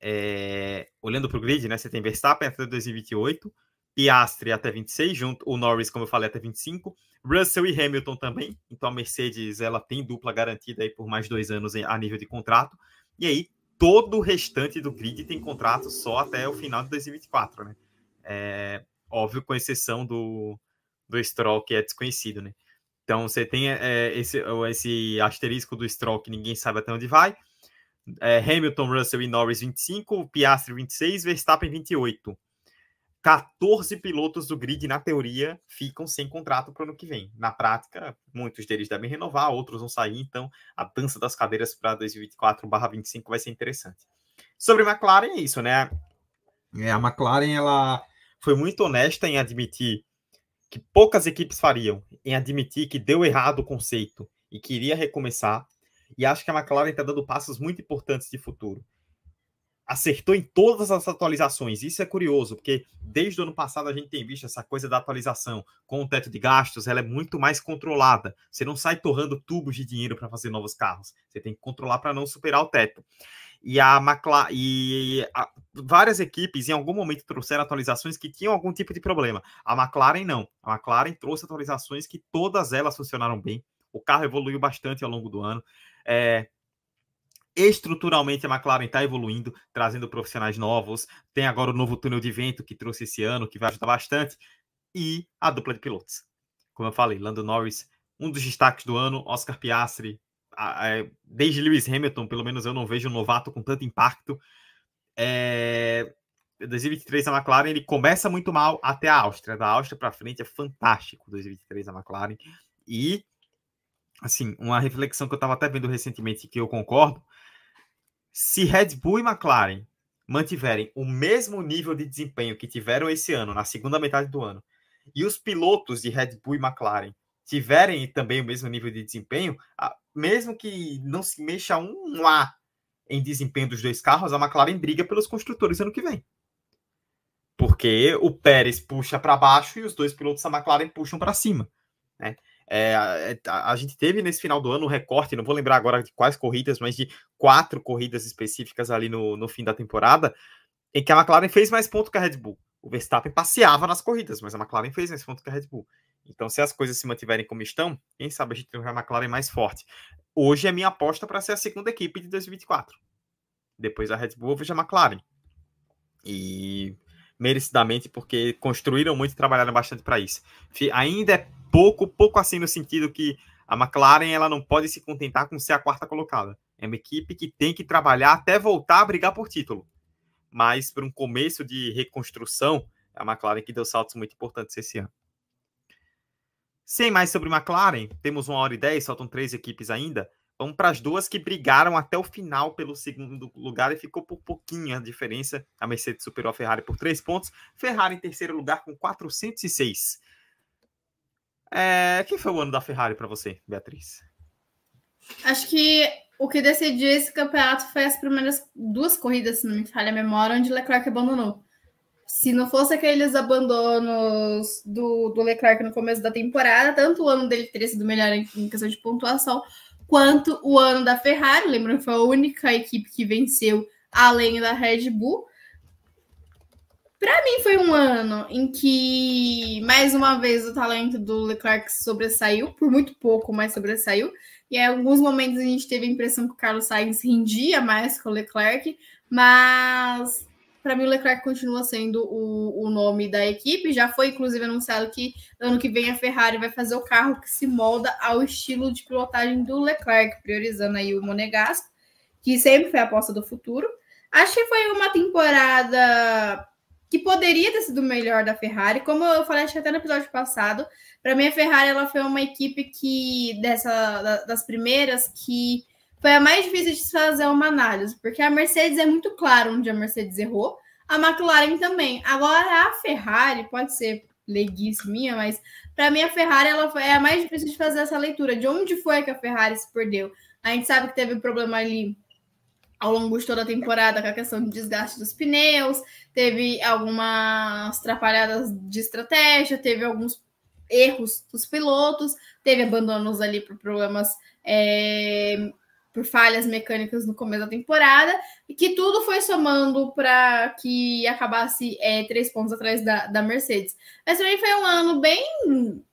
é, olhando para o grid, né? Você tem Verstappen até 2028, Piastri até 26, junto o Norris, como eu falei, até 25, Russell e Hamilton também. Então a Mercedes ela tem dupla garantida aí por mais dois anos a nível de contrato. E aí todo o restante do grid tem contrato só até o final de 2024, né? É, óbvio, com exceção do, do Stroll, que é desconhecido, né? Então você tem é, esse, esse asterisco do Stroll que ninguém sabe até onde vai. É, Hamilton, Russell e Norris 25, Piastri 26, Verstappen 28. 14 pilotos do grid, na teoria, ficam sem contrato para o ano que vem. Na prática, muitos deles devem renovar, outros vão sair, então a dança das cadeiras para 2024/25 vai ser interessante. Sobre a McLaren é isso, né? É, a McLaren ela foi muito honesta em admitir que poucas equipes fariam, em admitir que deu errado o conceito e queria recomeçar. E acho que a McLaren está dando passos muito importantes de futuro acertou em todas as atualizações. Isso é curioso, porque desde o ano passado a gente tem visto essa coisa da atualização com o teto de gastos, ela é muito mais controlada. Você não sai torrando tubos de dinheiro para fazer novos carros. Você tem que controlar para não superar o teto. E a McLaren e a, várias equipes em algum momento trouxeram atualizações que tinham algum tipo de problema. A McLaren não. A McLaren trouxe atualizações que todas elas funcionaram bem. O carro evoluiu bastante ao longo do ano. É, Estruturalmente, a McLaren está evoluindo, trazendo profissionais novos. Tem agora o novo túnel de vento que trouxe esse ano, que vai ajudar bastante. E a dupla de pilotos. Como eu falei, Lando Norris, um dos destaques do ano, Oscar Piastri. Desde Lewis Hamilton, pelo menos eu não vejo um novato com tanto impacto. É... 2023 a McLaren ele começa muito mal até a Áustria. Da Áustria para frente é fantástico 2023 a McLaren. E assim, uma reflexão que eu estava até vendo recentemente que eu concordo se Red Bull e McLaren mantiverem o mesmo nível de desempenho que tiveram esse ano, na segunda metade do ano, e os pilotos de Red Bull e McLaren tiverem também o mesmo nível de desempenho, mesmo que não se mexa um A em desempenho dos dois carros, a McLaren briga pelos construtores ano que vem. Porque o Pérez puxa para baixo e os dois pilotos da McLaren puxam para cima. Né? É, a, a, gente teve nesse final do ano um recorte, não vou lembrar agora de quais corridas, mas de quatro corridas específicas ali no, no fim da temporada, em que a McLaren fez mais pontos que a Red Bull. O Verstappen passeava nas corridas, mas a McLaren fez mais pontos que a Red Bull. Então, se as coisas se mantiverem como estão, quem sabe a gente tem uma McLaren mais forte. Hoje é minha aposta para ser a segunda equipe de 2024. Depois da Red Bull, eu vejo a McLaren. E merecidamente, porque construíram muito e trabalharam bastante para isso. Ainda é pouco, pouco assim no sentido que a McLaren ela não pode se contentar com ser a quarta colocada. É uma equipe que tem que trabalhar até voltar a brigar por título. Mas para um começo de reconstrução, é a McLaren que deu saltos muito importantes esse ano. Sem mais sobre McLaren, temos uma hora e dez, faltam três equipes ainda. Vamos para as duas que brigaram até o final pelo segundo lugar e ficou por pouquinho a diferença. A Mercedes superou a Ferrari por três pontos. Ferrari em terceiro lugar com 406. É, quem foi o ano da Ferrari para você, Beatriz? Acho que o que decidiu esse campeonato foi as primeiras duas corridas, se não me falha a memória, onde Leclerc abandonou. Se não fosse aqueles abandonos do, do Leclerc no começo da temporada, tanto o ano dele teria sido melhor em, em questão de pontuação, quanto o ano da Ferrari. Lembrando que foi a única equipe que venceu além da Red Bull. Para mim foi um ano em que mais uma vez o talento do Leclerc sobressaiu, por muito pouco, mas sobressaiu. E em alguns momentos a gente teve a impressão que o Carlos Sainz rendia mais com o Leclerc, mas para mim o Leclerc continua sendo o, o nome da equipe. Já foi inclusive anunciado que ano que vem a Ferrari vai fazer o carro que se molda ao estilo de pilotagem do Leclerc, priorizando aí o Monegasco, que sempre foi a aposta do futuro. Acho que foi uma temporada que poderia ter sido melhor da Ferrari. Como eu falei até no episódio passado, para mim a Ferrari ela foi uma equipe que dessa das primeiras que foi a mais difícil de fazer uma análise, porque a Mercedes é muito claro onde a Mercedes errou, a McLaren também. Agora a Ferrari pode ser leguice minha, mas para mim a Ferrari ela foi, é a mais difícil de fazer essa leitura de onde foi que a Ferrari se perdeu. A gente sabe que teve um problema ali ao longo de toda a temporada com a questão de desgaste dos pneus, teve algumas atrapalhadas de estratégia, teve alguns erros dos pilotos, teve abandonos ali por problemas é, por falhas mecânicas no começo da temporada, e que tudo foi somando para que acabasse é, três pontos atrás da, da Mercedes. Mas também foi um ano bem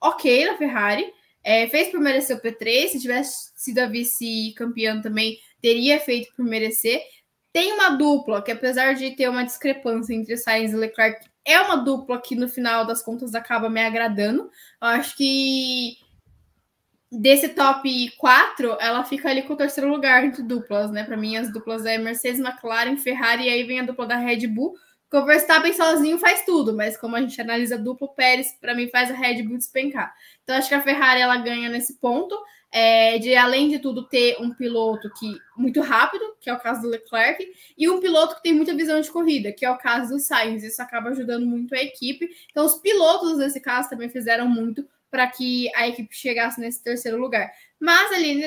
ok na Ferrari, é, fez por merecer o P3, se tivesse sido a vice-campeã também teria feito por merecer. Tem uma dupla que, apesar de ter uma discrepância entre Sainz e Leclerc, é uma dupla que no final das contas acaba me agradando. Eu acho que desse top 4, ela fica ali com o terceiro lugar entre duplas, né? Para mim, as duplas é Mercedes, McLaren, Ferrari, e aí vem a dupla da Red Bull. Que o Verstappen sozinho faz tudo, mas como a gente analisa duplo, Pérez, para mim, faz a Red Bull despencar. Então, acho que a Ferrari ela ganha nesse ponto. É, de além de tudo ter um piloto que muito rápido, que é o caso do Leclerc, e um piloto que tem muita visão de corrida, que é o caso do Sainz. Isso acaba ajudando muito a equipe. Então, os pilotos nesse caso também fizeram muito para que a equipe chegasse nesse terceiro lugar. Mas ali,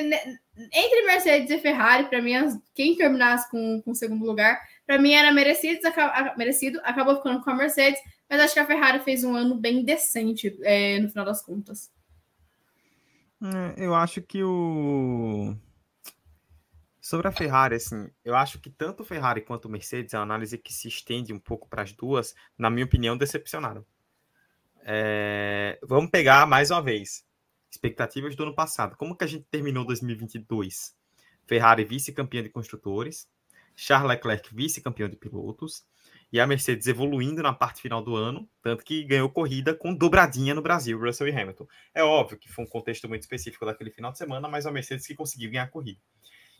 entre Mercedes e Ferrari, para mim, quem terminasse com, o segundo lugar, para mim era merecido, merecido, acabou ficando com a Mercedes, mas acho que a Ferrari fez um ano bem decente é, no final das contas. É, eu acho que o. Sobre a Ferrari, assim, eu acho que tanto Ferrari quanto Mercedes, a análise que se estende um pouco para as duas, na minha opinião, decepcionaram. É, vamos pegar mais uma vez. Expectativas do ano passado. Como que a gente terminou 2022? Ferrari vice-campeã de construtores, Charles Leclerc vice-campeão de pilotos e a Mercedes evoluindo na parte final do ano, tanto que ganhou corrida com dobradinha no Brasil, Russell e Hamilton. É óbvio que foi um contexto muito específico daquele final de semana, mas a Mercedes que conseguiu ganhar a corrida.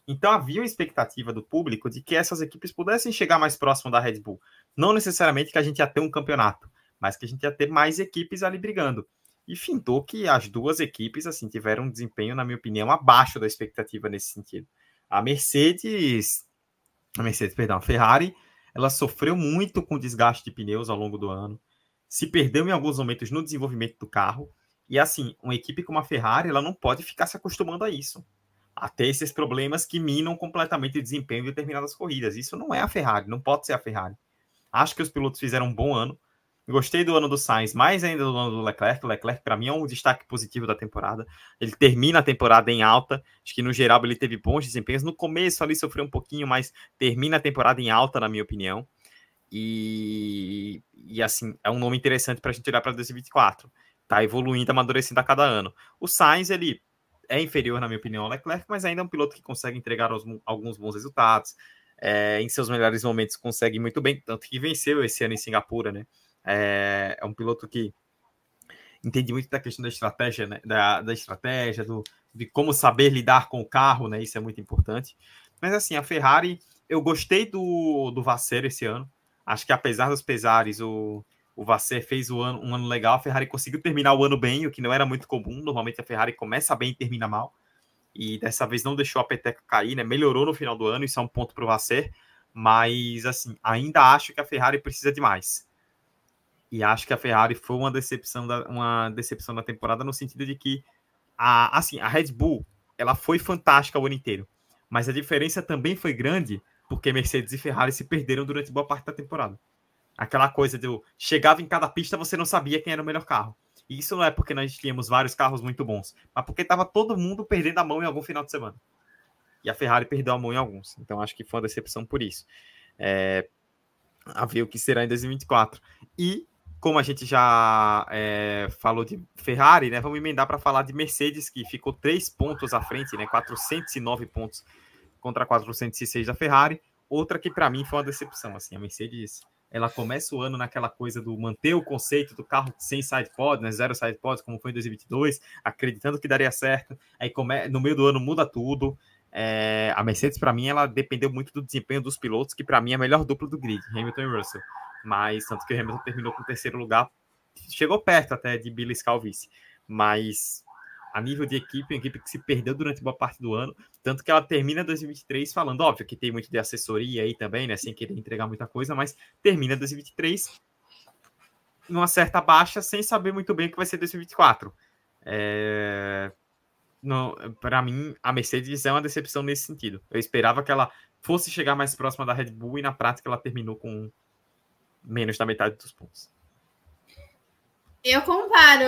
Então havia uma expectativa do público de que essas equipes pudessem chegar mais próximo da Red Bull. Não necessariamente que a gente ia ter um campeonato, mas que a gente ia ter mais equipes ali brigando. E fintou que as duas equipes assim tiveram um desempenho, na minha opinião, abaixo da expectativa nesse sentido. A Mercedes, a Mercedes, perdão, a Ferrari, ela sofreu muito com desgaste de pneus ao longo do ano, se perdeu em alguns momentos no desenvolvimento do carro. E assim, uma equipe como a Ferrari, ela não pode ficar se acostumando a isso. a ter esses problemas que minam completamente o desempenho de determinadas corridas. Isso não é a Ferrari, não pode ser a Ferrari. Acho que os pilotos fizeram um bom ano. Gostei do ano do Sainz, mais ainda do ano do Leclerc. O Leclerc, para mim, é um destaque positivo da temporada. Ele termina a temporada em alta. Acho que, no geral, ele teve bons desempenhos. No começo, ali, sofreu um pouquinho, mas termina a temporada em alta, na minha opinião. E, e assim, é um nome interessante para a gente olhar para 2024. Tá evoluindo, amadurecendo a cada ano. O Sainz, ele é inferior, na minha opinião, ao Leclerc, mas ainda é um piloto que consegue entregar alguns bons resultados. É, em seus melhores momentos consegue muito bem, tanto que venceu esse ano em Singapura, né? É, é um piloto que entende muito da questão da estratégia, né? Da, da estratégia, do, de como saber lidar com o carro, né? Isso é muito importante. Mas assim, a Ferrari, eu gostei do, do Vasser esse ano. Acho que apesar dos pesares, o, o Vasser fez o ano, um ano legal, a Ferrari conseguiu terminar o ano bem, o que não era muito comum. Normalmente a Ferrari começa bem e termina mal. E dessa vez não deixou a peteca cair, né? Melhorou no final do ano, isso é um ponto para o Vasser. Mas, assim, ainda acho que a Ferrari precisa de mais. E acho que a Ferrari foi uma decepção da, uma decepção da temporada no sentido de que a, assim, a Red Bull ela foi fantástica o ano inteiro. Mas a diferença também foi grande porque Mercedes e Ferrari se perderam durante boa parte da temporada. Aquela coisa de chegava em cada pista, você não sabia quem era o melhor carro. E isso não é porque nós tínhamos vários carros muito bons, mas porque estava todo mundo perdendo a mão em algum final de semana. E a Ferrari perdeu a mão em alguns. Então acho que foi uma decepção por isso. É, a ver o que será em 2024. E como a gente já é, falou de Ferrari, né, vamos emendar para falar de Mercedes, que ficou três pontos à frente, né, 409 pontos contra 406 da Ferrari. Outra que para mim foi uma decepção. Assim, a Mercedes ela começa o ano naquela coisa do manter o conceito do carro sem side pod, né, zero side pod, como foi em 2022, acreditando que daria certo. Aí come... no meio do ano muda tudo. É... a Mercedes, para mim, ela dependeu muito do desempenho dos pilotos, que para mim é a melhor dupla do grid, Hamilton e Russell. Mas tanto que o Hamilton terminou com o terceiro lugar, chegou perto até de Billy Scalvice. Mas a nível de equipe, uma equipe que se perdeu durante boa parte do ano, tanto que ela termina 2023 falando, óbvio que tem muito de assessoria aí também, né, sem querer entregar muita coisa, mas termina 2023 numa certa baixa, sem saber muito bem o que vai ser 2024. É... Para mim, a Mercedes é uma decepção nesse sentido. Eu esperava que ela fosse chegar mais próxima da Red Bull e na prática ela terminou com menos da metade dos pontos. Eu comparo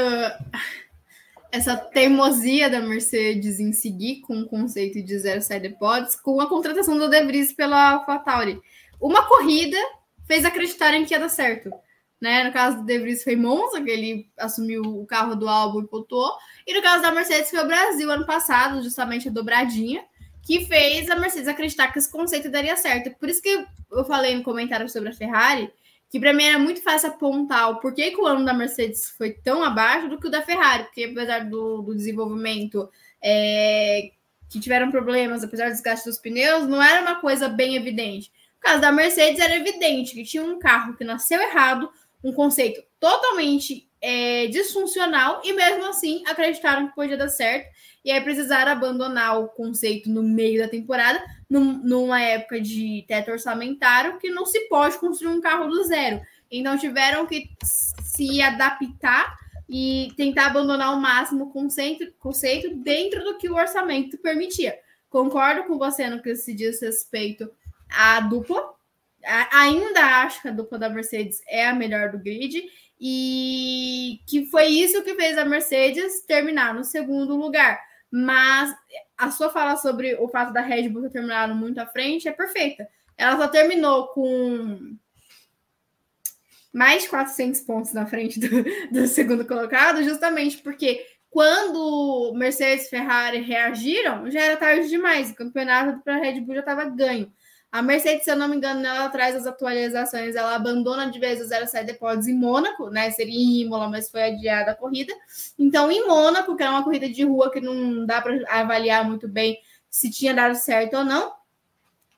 essa teimosia da Mercedes em seguir com o conceito de zero side pods com a contratação do De Vries pela AlphaTauri. Uma corrida fez acreditarem que ia dar certo. Né? No caso do De Vries foi Monza, que ele assumiu o carro do álbum e pontuou. E no caso da Mercedes foi o Brasil ano passado, justamente a dobradinha, que fez a Mercedes acreditar que esse conceito daria certo. Por isso que eu falei no comentário sobre a Ferrari, que para mim era muito fácil apontar o porquê que o ano da Mercedes foi tão abaixo do que o da Ferrari, porque apesar do, do desenvolvimento é, que tiveram problemas, apesar do desgaste dos pneus, não era uma coisa bem evidente. No caso da Mercedes, era evidente que tinha um carro que nasceu errado, um conceito totalmente é, disfuncional, e mesmo assim acreditaram que podia dar certo, e aí precisaram abandonar o conceito no meio da temporada, num, numa época de teto orçamentário, que não se pode construir um carro do zero. Então tiveram que se adaptar e tentar abandonar ao máximo o conceito, conceito dentro do que o orçamento permitia. Concordo com você no que se diz respeito à dupla. ainda acho que a dupla da Mercedes é a melhor do grid e que foi isso que fez a Mercedes terminar no segundo lugar. Mas a sua fala sobre o fato da Red Bull ter terminado muito à frente é perfeita. Ela só terminou com mais de 400 pontos na frente do, <laughs> do segundo colocado, justamente porque quando Mercedes e Ferrari reagiram, já era tarde demais. O campeonato para a Red Bull já estava ganho. A Mercedes, se eu não me engano, ela traz as atualizações, ela abandona de vez o 07 Depots em Mônaco, né? Seria em Imola, mas foi adiada a corrida. Então, em Mônaco, que é uma corrida de rua que não dá para avaliar muito bem se tinha dado certo ou não.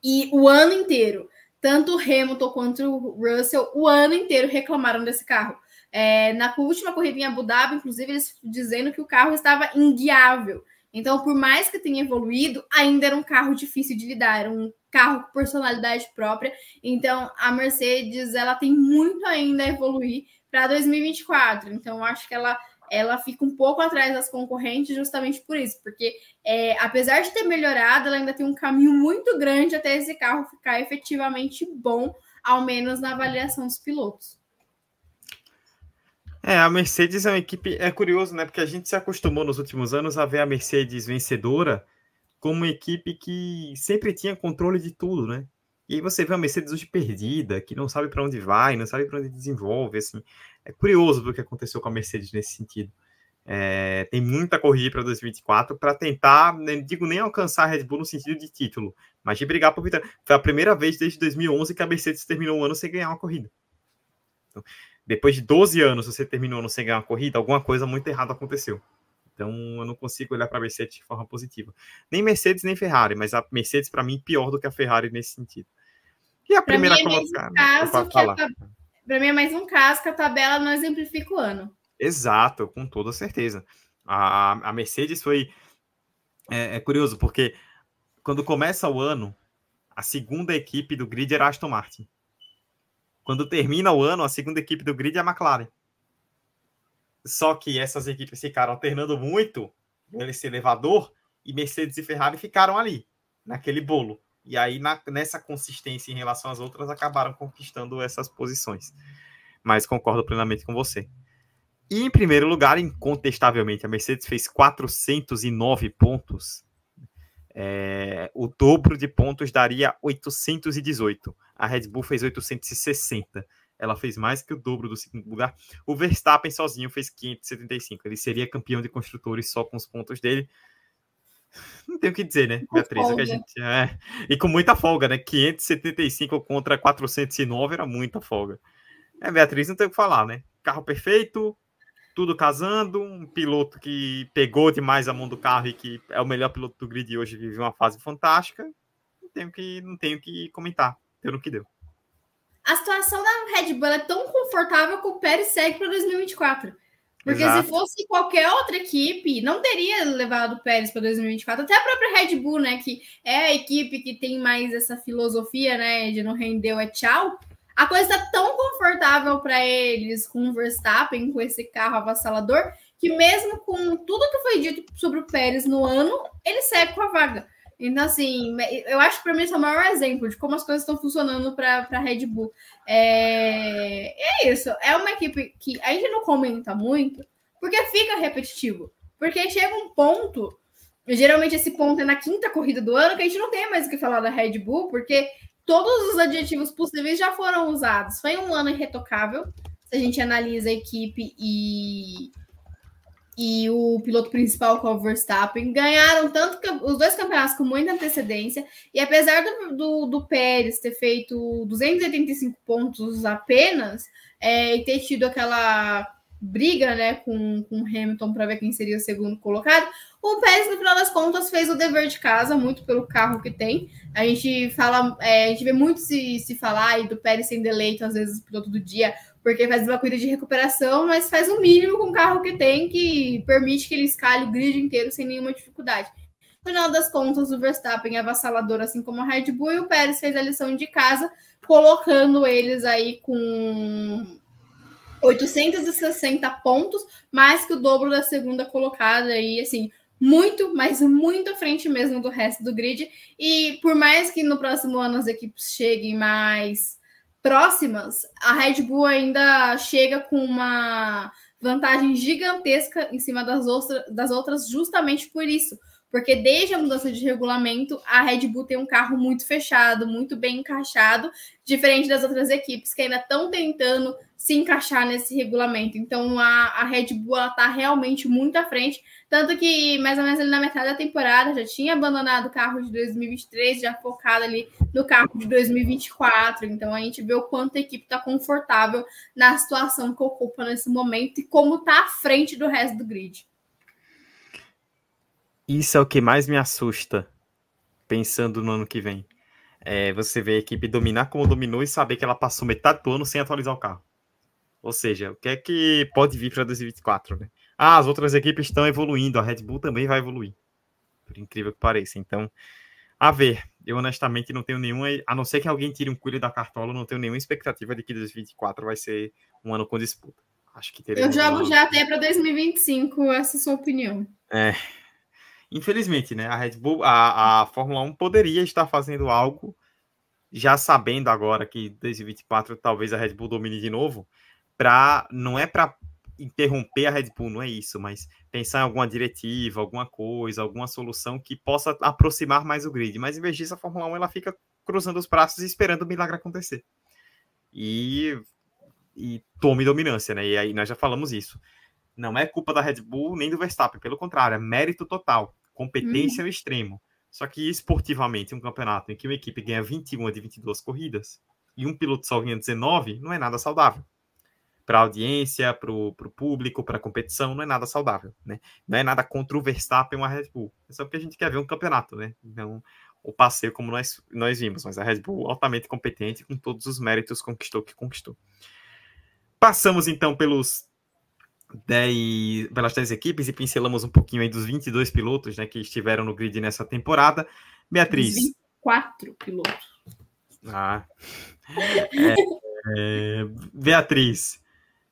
E o ano inteiro, tanto o Hamilton quanto o Russell, o ano inteiro reclamaram desse carro. É, na última corrida em Abu Dhabi, inclusive, eles dizendo que o carro estava inguiável. Então, por mais que tenha evoluído, ainda era um carro difícil de lidar, era um carro com personalidade própria. Então, a Mercedes ela tem muito ainda a evoluir para 2024. Então, acho que ela ela fica um pouco atrás das concorrentes justamente por isso, porque é, apesar de ter melhorado, ela ainda tem um caminho muito grande até esse carro ficar efetivamente bom, ao menos na avaliação dos pilotos. É, a Mercedes é uma equipe. É curioso, né? Porque a gente se acostumou nos últimos anos a ver a Mercedes vencedora como uma equipe que sempre tinha controle de tudo, né? E aí você vê a Mercedes hoje perdida, que não sabe para onde vai, não sabe para onde desenvolve, assim. É curioso ver o que aconteceu com a Mercedes nesse sentido. É, tem muita corrida para 2024 para tentar, não né, digo nem alcançar a Red Bull no sentido de título, mas de brigar por vitória. Foi a primeira vez desde 2011 que a Mercedes terminou o ano sem ganhar uma corrida. Então, depois de 12 anos você terminou o ano sem ganhar uma corrida, alguma coisa muito errada aconteceu. Então eu não consigo olhar para a Mercedes de forma positiva. Nem Mercedes nem Ferrari, mas a Mercedes para mim pior do que a Ferrari nesse sentido. E a pra primeira é colocada. Para mim é mais um caso que a tabela não exemplifica o ano. Exato, com toda certeza. A, a Mercedes foi. É, é, curioso, porque quando começa o ano, a segunda equipe do grid era a Aston Martin. Quando termina o ano, a segunda equipe do grid é a McLaren. Só que essas equipes ficaram alternando muito nesse elevador e Mercedes e Ferrari ficaram ali, naquele bolo. E aí, na, nessa consistência em relação às outras, acabaram conquistando essas posições. Mas concordo plenamente com você. E em primeiro lugar, incontestavelmente, a Mercedes fez 409 pontos. É, o dobro de pontos daria 818. A Red Bull fez 860. Ela fez mais que o dobro do segundo lugar. O Verstappen sozinho fez 575. Ele seria campeão de construtores só com os pontos dele. Não tem o que dizer, né, Beatriz? É que a gente, é... E com muita folga, né? 575 contra 409 era muita folga. É, Beatriz, não tem o que falar, né? Carro perfeito, tudo casando, um piloto que pegou demais a mão do carro e que é o melhor piloto do grid hoje vive uma fase fantástica. Não tenho que, não tenho que comentar, no que deu. A situação da Red Bull é tão confortável que o Pérez segue para 2024. Porque Exato. se fosse qualquer outra equipe, não teria levado o Pérez para 2024. Até a própria Red Bull, né? Que é a equipe que tem mais essa filosofia, né? De não render é tchau. A coisa está tão confortável para eles com o Verstappen, com esse carro avassalador, que mesmo com tudo que foi dito sobre o Pérez no ano, ele segue com a vaga. Então, assim, eu acho que para mim esse é o maior exemplo de como as coisas estão funcionando para a Red Bull. É... é isso. É uma equipe que a gente não comenta muito, porque fica repetitivo. Porque chega um ponto, geralmente esse ponto é na quinta corrida do ano, que a gente não tem mais o que falar da Red Bull, porque todos os adjetivos possíveis já foram usados. Foi um ano irretocável. Se a gente analisa a equipe e e o piloto principal, com o Verstappen, ganharam tanto os dois campeonatos com muita antecedência. E apesar do, do, do Pérez ter feito 285 pontos apenas, é, e ter tido aquela briga né, com, com Hamilton para ver quem seria o segundo colocado, o Pérez, no final das contas, fez o dever de casa, muito pelo carro que tem. A gente fala, é, a gente vê muito se, se falar aí do Pérez sendo eleito, às vezes, piloto do dia porque faz uma corrida de recuperação, mas faz o mínimo com o carro que tem, que permite que ele escale o grid inteiro sem nenhuma dificuldade. No final das contas, o Verstappen é avassalador, assim como a Red Bull, e o Pérez fez a lição de casa, colocando eles aí com 860 pontos, mais que o dobro da segunda colocada, e assim, muito, mas muito à frente mesmo do resto do grid. E por mais que no próximo ano as equipes cheguem mais próximas, a Red Bull ainda chega com uma vantagem gigantesca em cima das, outras, das outras, justamente por isso. Porque desde a mudança de regulamento, a Red Bull tem um carro muito fechado, muito bem encaixado, diferente das outras equipes que ainda estão tentando se encaixar nesse regulamento. Então a, a Red Bull está realmente muito à frente. Tanto que, mais ou menos ali na metade da temporada, já tinha abandonado o carro de 2023, já focado ali no carro de 2024. Então, a gente vê o quanto a equipe está confortável na situação que ocupa nesse momento e como está à frente do resto do grid. Isso é o que mais me assusta, pensando no ano que vem. É você ver a equipe dominar como dominou e saber que ela passou metade do ano sem atualizar o carro. Ou seja, o que é que pode vir para 2024, né? Ah, as outras equipes estão evoluindo, a Red Bull também vai evoluir. Por incrível que pareça. Então, a ver. Eu honestamente não tenho nenhuma, a não ser que alguém tire um coelho da cartola, não tenho nenhuma expectativa de que 2024 vai ser um ano com disputa. Acho que teria Eu jogo já até para 2025, essa é a sua opinião. É. Infelizmente, né? A Red Bull, a, a Fórmula 1 poderia estar fazendo algo, já sabendo agora que 2024 talvez a Red Bull domine de novo, para não é para interromper a Red Bull, não é isso, mas pensar em alguma diretiva, alguma coisa, alguma solução que possa aproximar mais o grid. Mas em vez disso, a Fórmula 1 ela fica cruzando os braços e esperando o milagre acontecer. E, e tome dominância, né? E aí nós já falamos isso. Não é culpa da Red Bull nem do Verstappen, pelo contrário, é mérito total, competência hum. ao extremo. Só que esportivamente, um campeonato em que uma equipe ganha 21 de 22 corridas e um piloto só ganha 19, não é nada saudável para a audiência, para o público, para a competição, não é nada saudável, né? Não é nada contra o Verstappen ou a Red Bull. É só porque a gente quer ver um campeonato, né? Então, o passeio como nós, nós vimos, mas a Red Bull altamente competente, com todos os méritos conquistou que conquistou. Passamos então pelos 10, pelas 10 equipes e pincelamos um pouquinho aí dos 22 pilotos né, que estiveram no grid nessa temporada. Beatriz. 24 pilotos. Ah. É, é, Beatriz,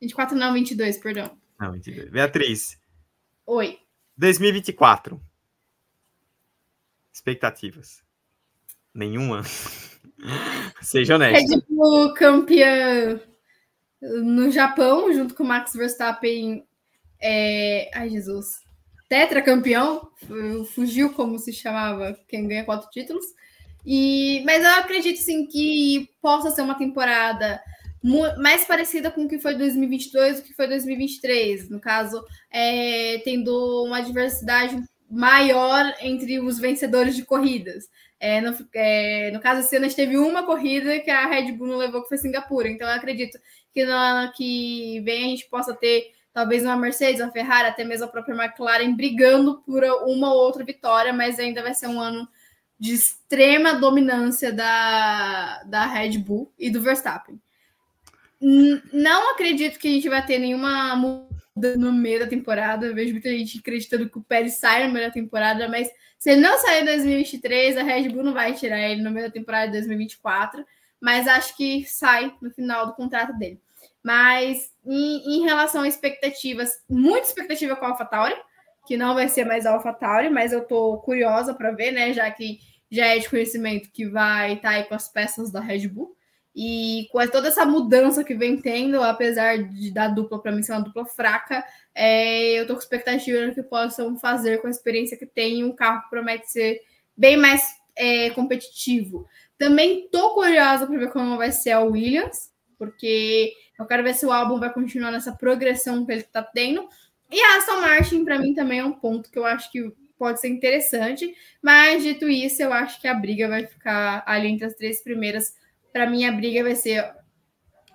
24 não, 22, perdão. Não, 22. Beatriz. Oi. 2024. Expectativas. Nenhuma. <laughs> Seja honesto. Red Bull campeã no Japão, junto com o Max Verstappen. É... Ai, Jesus. Tetracampeão. Fugiu como se chamava quem ganha quatro títulos. E... Mas eu acredito, sim, que possa ser uma temporada mais parecida com o que foi 2022 do que foi 2023. No caso, é, tendo uma diversidade maior entre os vencedores de corridas. É, no, é, no caso, esse ano a gente teve uma corrida que a Red Bull não levou, que foi Singapura. Então, eu acredito que no ano que vem a gente possa ter talvez uma Mercedes, uma Ferrari, até mesmo a própria McLaren brigando por uma ou outra vitória, mas ainda vai ser um ano de extrema dominância da, da Red Bull e do Verstappen. Não acredito que a gente vai ter nenhuma muda no meio da temporada. Eu vejo muita gente acreditando que o Pérez sai no meio da temporada, mas se ele não sair em 2023, a Red Bull não vai tirar ele no meio da temporada de 2024. Mas acho que sai no final do contrato dele. Mas em, em relação a expectativas, muita expectativa com a AlphaTauri, que não vai ser mais a AlphaTauri, mas eu tô curiosa para ver, né? Já que já é de conhecimento que vai estar tá aí com as peças da Red Bull. E com toda essa mudança que vem tendo, apesar de da dupla para mim ser uma dupla fraca, é, eu tô com expectativa no que possam fazer com a experiência que tem. Um carro que promete ser bem mais é, competitivo. Também tô curiosa para ver como vai ser a Williams, porque eu quero ver se o álbum vai continuar nessa progressão que ele está tendo. E a Aston Martin, para mim, também é um ponto que eu acho que pode ser interessante. Mas, dito isso, eu acho que a briga vai ficar ali entre as três primeiras para mim, a briga vai ser.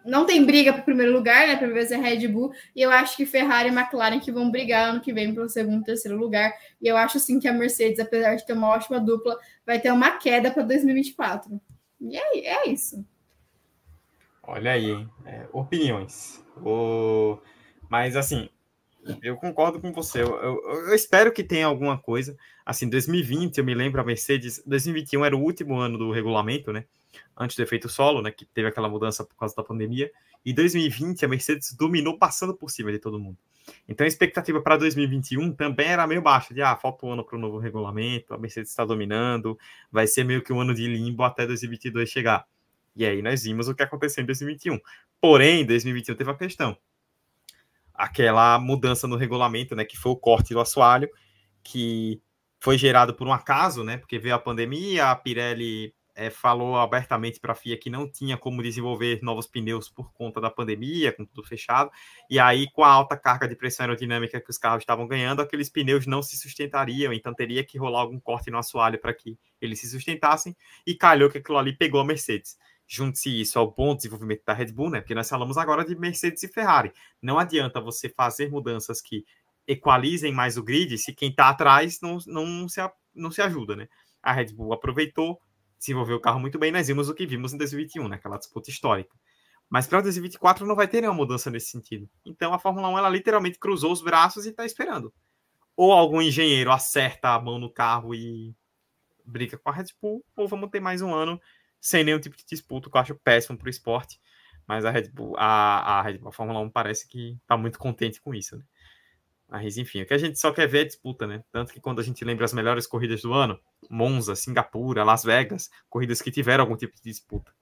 Não tem briga para o primeiro lugar, né? Para ver se é Red Bull. E eu acho que Ferrari e McLaren que vão brigar ano que vem pelo segundo e terceiro lugar. E eu acho sim que a Mercedes, apesar de ter uma ótima dupla, vai ter uma queda para 2024. E é, é isso. Olha aí, hein? É, opiniões. O... Mas assim, eu concordo com você. Eu, eu, eu, espero que tenha alguma coisa. Assim, 2020, eu me lembro, a Mercedes. 2021 era o último ano do regulamento, né? Antes do efeito solo, né, que teve aquela mudança por causa da pandemia. E 2020 a Mercedes dominou passando por cima de todo mundo. Então a expectativa para 2021 também era meio baixa, de ah, falta um ano para o novo regulamento, a Mercedes está dominando, vai ser meio que um ano de limbo até 2022 chegar. E aí nós vimos o que aconteceu em 2021. Porém, 2021 teve a questão. Aquela mudança no regulamento, né, que foi o corte do assoalho, que foi gerado por um acaso, né, porque veio a pandemia, a Pirelli é, falou abertamente para a FIA que não tinha como desenvolver novos pneus por conta da pandemia, com tudo fechado, e aí com a alta carga de pressão aerodinâmica que os carros estavam ganhando, aqueles pneus não se sustentariam, então teria que rolar algum corte no assoalho para que eles se sustentassem, e calhou que aquilo ali pegou a Mercedes. Junte-se isso ao bom desenvolvimento da Red Bull, né? Porque nós falamos agora de Mercedes e Ferrari. Não adianta você fazer mudanças que equalizem mais o grid se quem está atrás não, não, se, não se ajuda, né? A Red Bull aproveitou, desenvolveu o carro muito bem, nós vimos o que vimos em 2021, né? aquela disputa histórica. Mas para 2024 não vai ter nenhuma mudança nesse sentido. Então a Fórmula 1 ela literalmente cruzou os braços e está esperando. Ou algum engenheiro acerta a mão no carro e briga com a Red Bull, ou vamos ter mais um ano sem nenhum tipo de disputa, que eu acho péssimo para o esporte. Mas a Red Bull, a, a, Red Bull, a Fórmula 1 parece que tá muito contente com isso, né? Mas enfim, o que a gente só quer ver é disputa, né? Tanto que quando a gente lembra as melhores corridas do ano, Monza, Singapura, Las Vegas, corridas que tiveram algum tipo de disputa.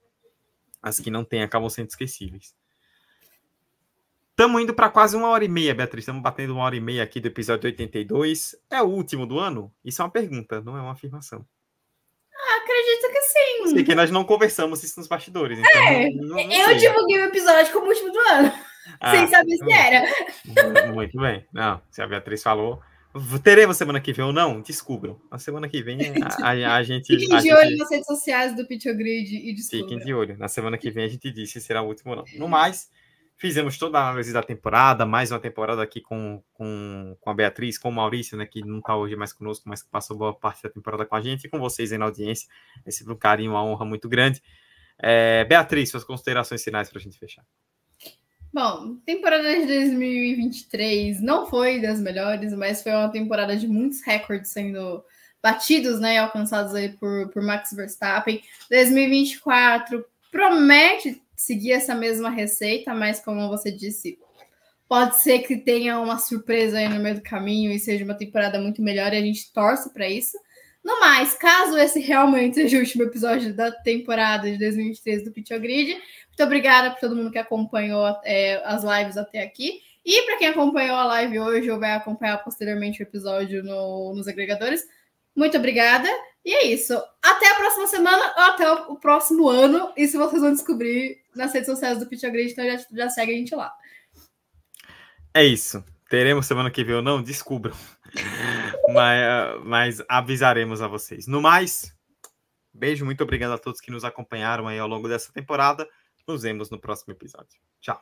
As que não tem acabam sendo esquecíveis. Estamos indo para quase uma hora e meia, Beatriz. Estamos batendo uma hora e meia aqui do episódio 82. É o último do ano? Isso é uma pergunta, não é uma afirmação. Ah, acredito que sim. Sei que nós não conversamos isso nos bastidores. Então é, não, não eu divulguei o episódio como último do ano. Ah, sem saber se era. Muito bem. Não, se a Beatriz falou. Teremos semana que vem ou não? Descubram. Na semana que vem a, a, a gente. Fiquem de gente... olho nas redes sociais do Pitch Grid e descubram. Fiquem de olho. Na semana que vem a gente diz se será o último ou não. No mais. Fizemos toda a análise da temporada, mais uma temporada aqui com, com, com a Beatriz, com o Maurício, né, que não está hoje mais conosco, mas que passou boa parte da temporada com a gente e com vocês aí na audiência. É sempre um carinho, uma honra muito grande. É, Beatriz, suas considerações finais para a gente fechar. Bom, temporada de 2023 não foi das melhores, mas foi uma temporada de muitos recordes sendo batidos, né, alcançados aí por, por Max Verstappen. 2024 promete seguir essa mesma receita, mas como você disse, pode ser que tenha uma surpresa aí no meio do caminho e seja uma temporada muito melhor e a gente torce para isso. No mais, caso esse realmente seja o último episódio da temporada de 2023 do Pitch Grid, muito obrigada por todo mundo que acompanhou é, as lives até aqui. E para quem acompanhou a live hoje ou vai acompanhar posteriormente o episódio no, nos agregadores, muito obrigada. E é isso. Até a próxima semana ou até o próximo ano. Isso vocês vão descobrir nas redes sociais do Pitch Grid, então já, já segue a gente lá. É isso. Teremos semana que vem ou não? Descubram. <laughs> mas, mas avisaremos a vocês. No mais, beijo, muito obrigado a todos que nos acompanharam aí ao longo dessa temporada. Nos vemos no próximo episódio. Tchau.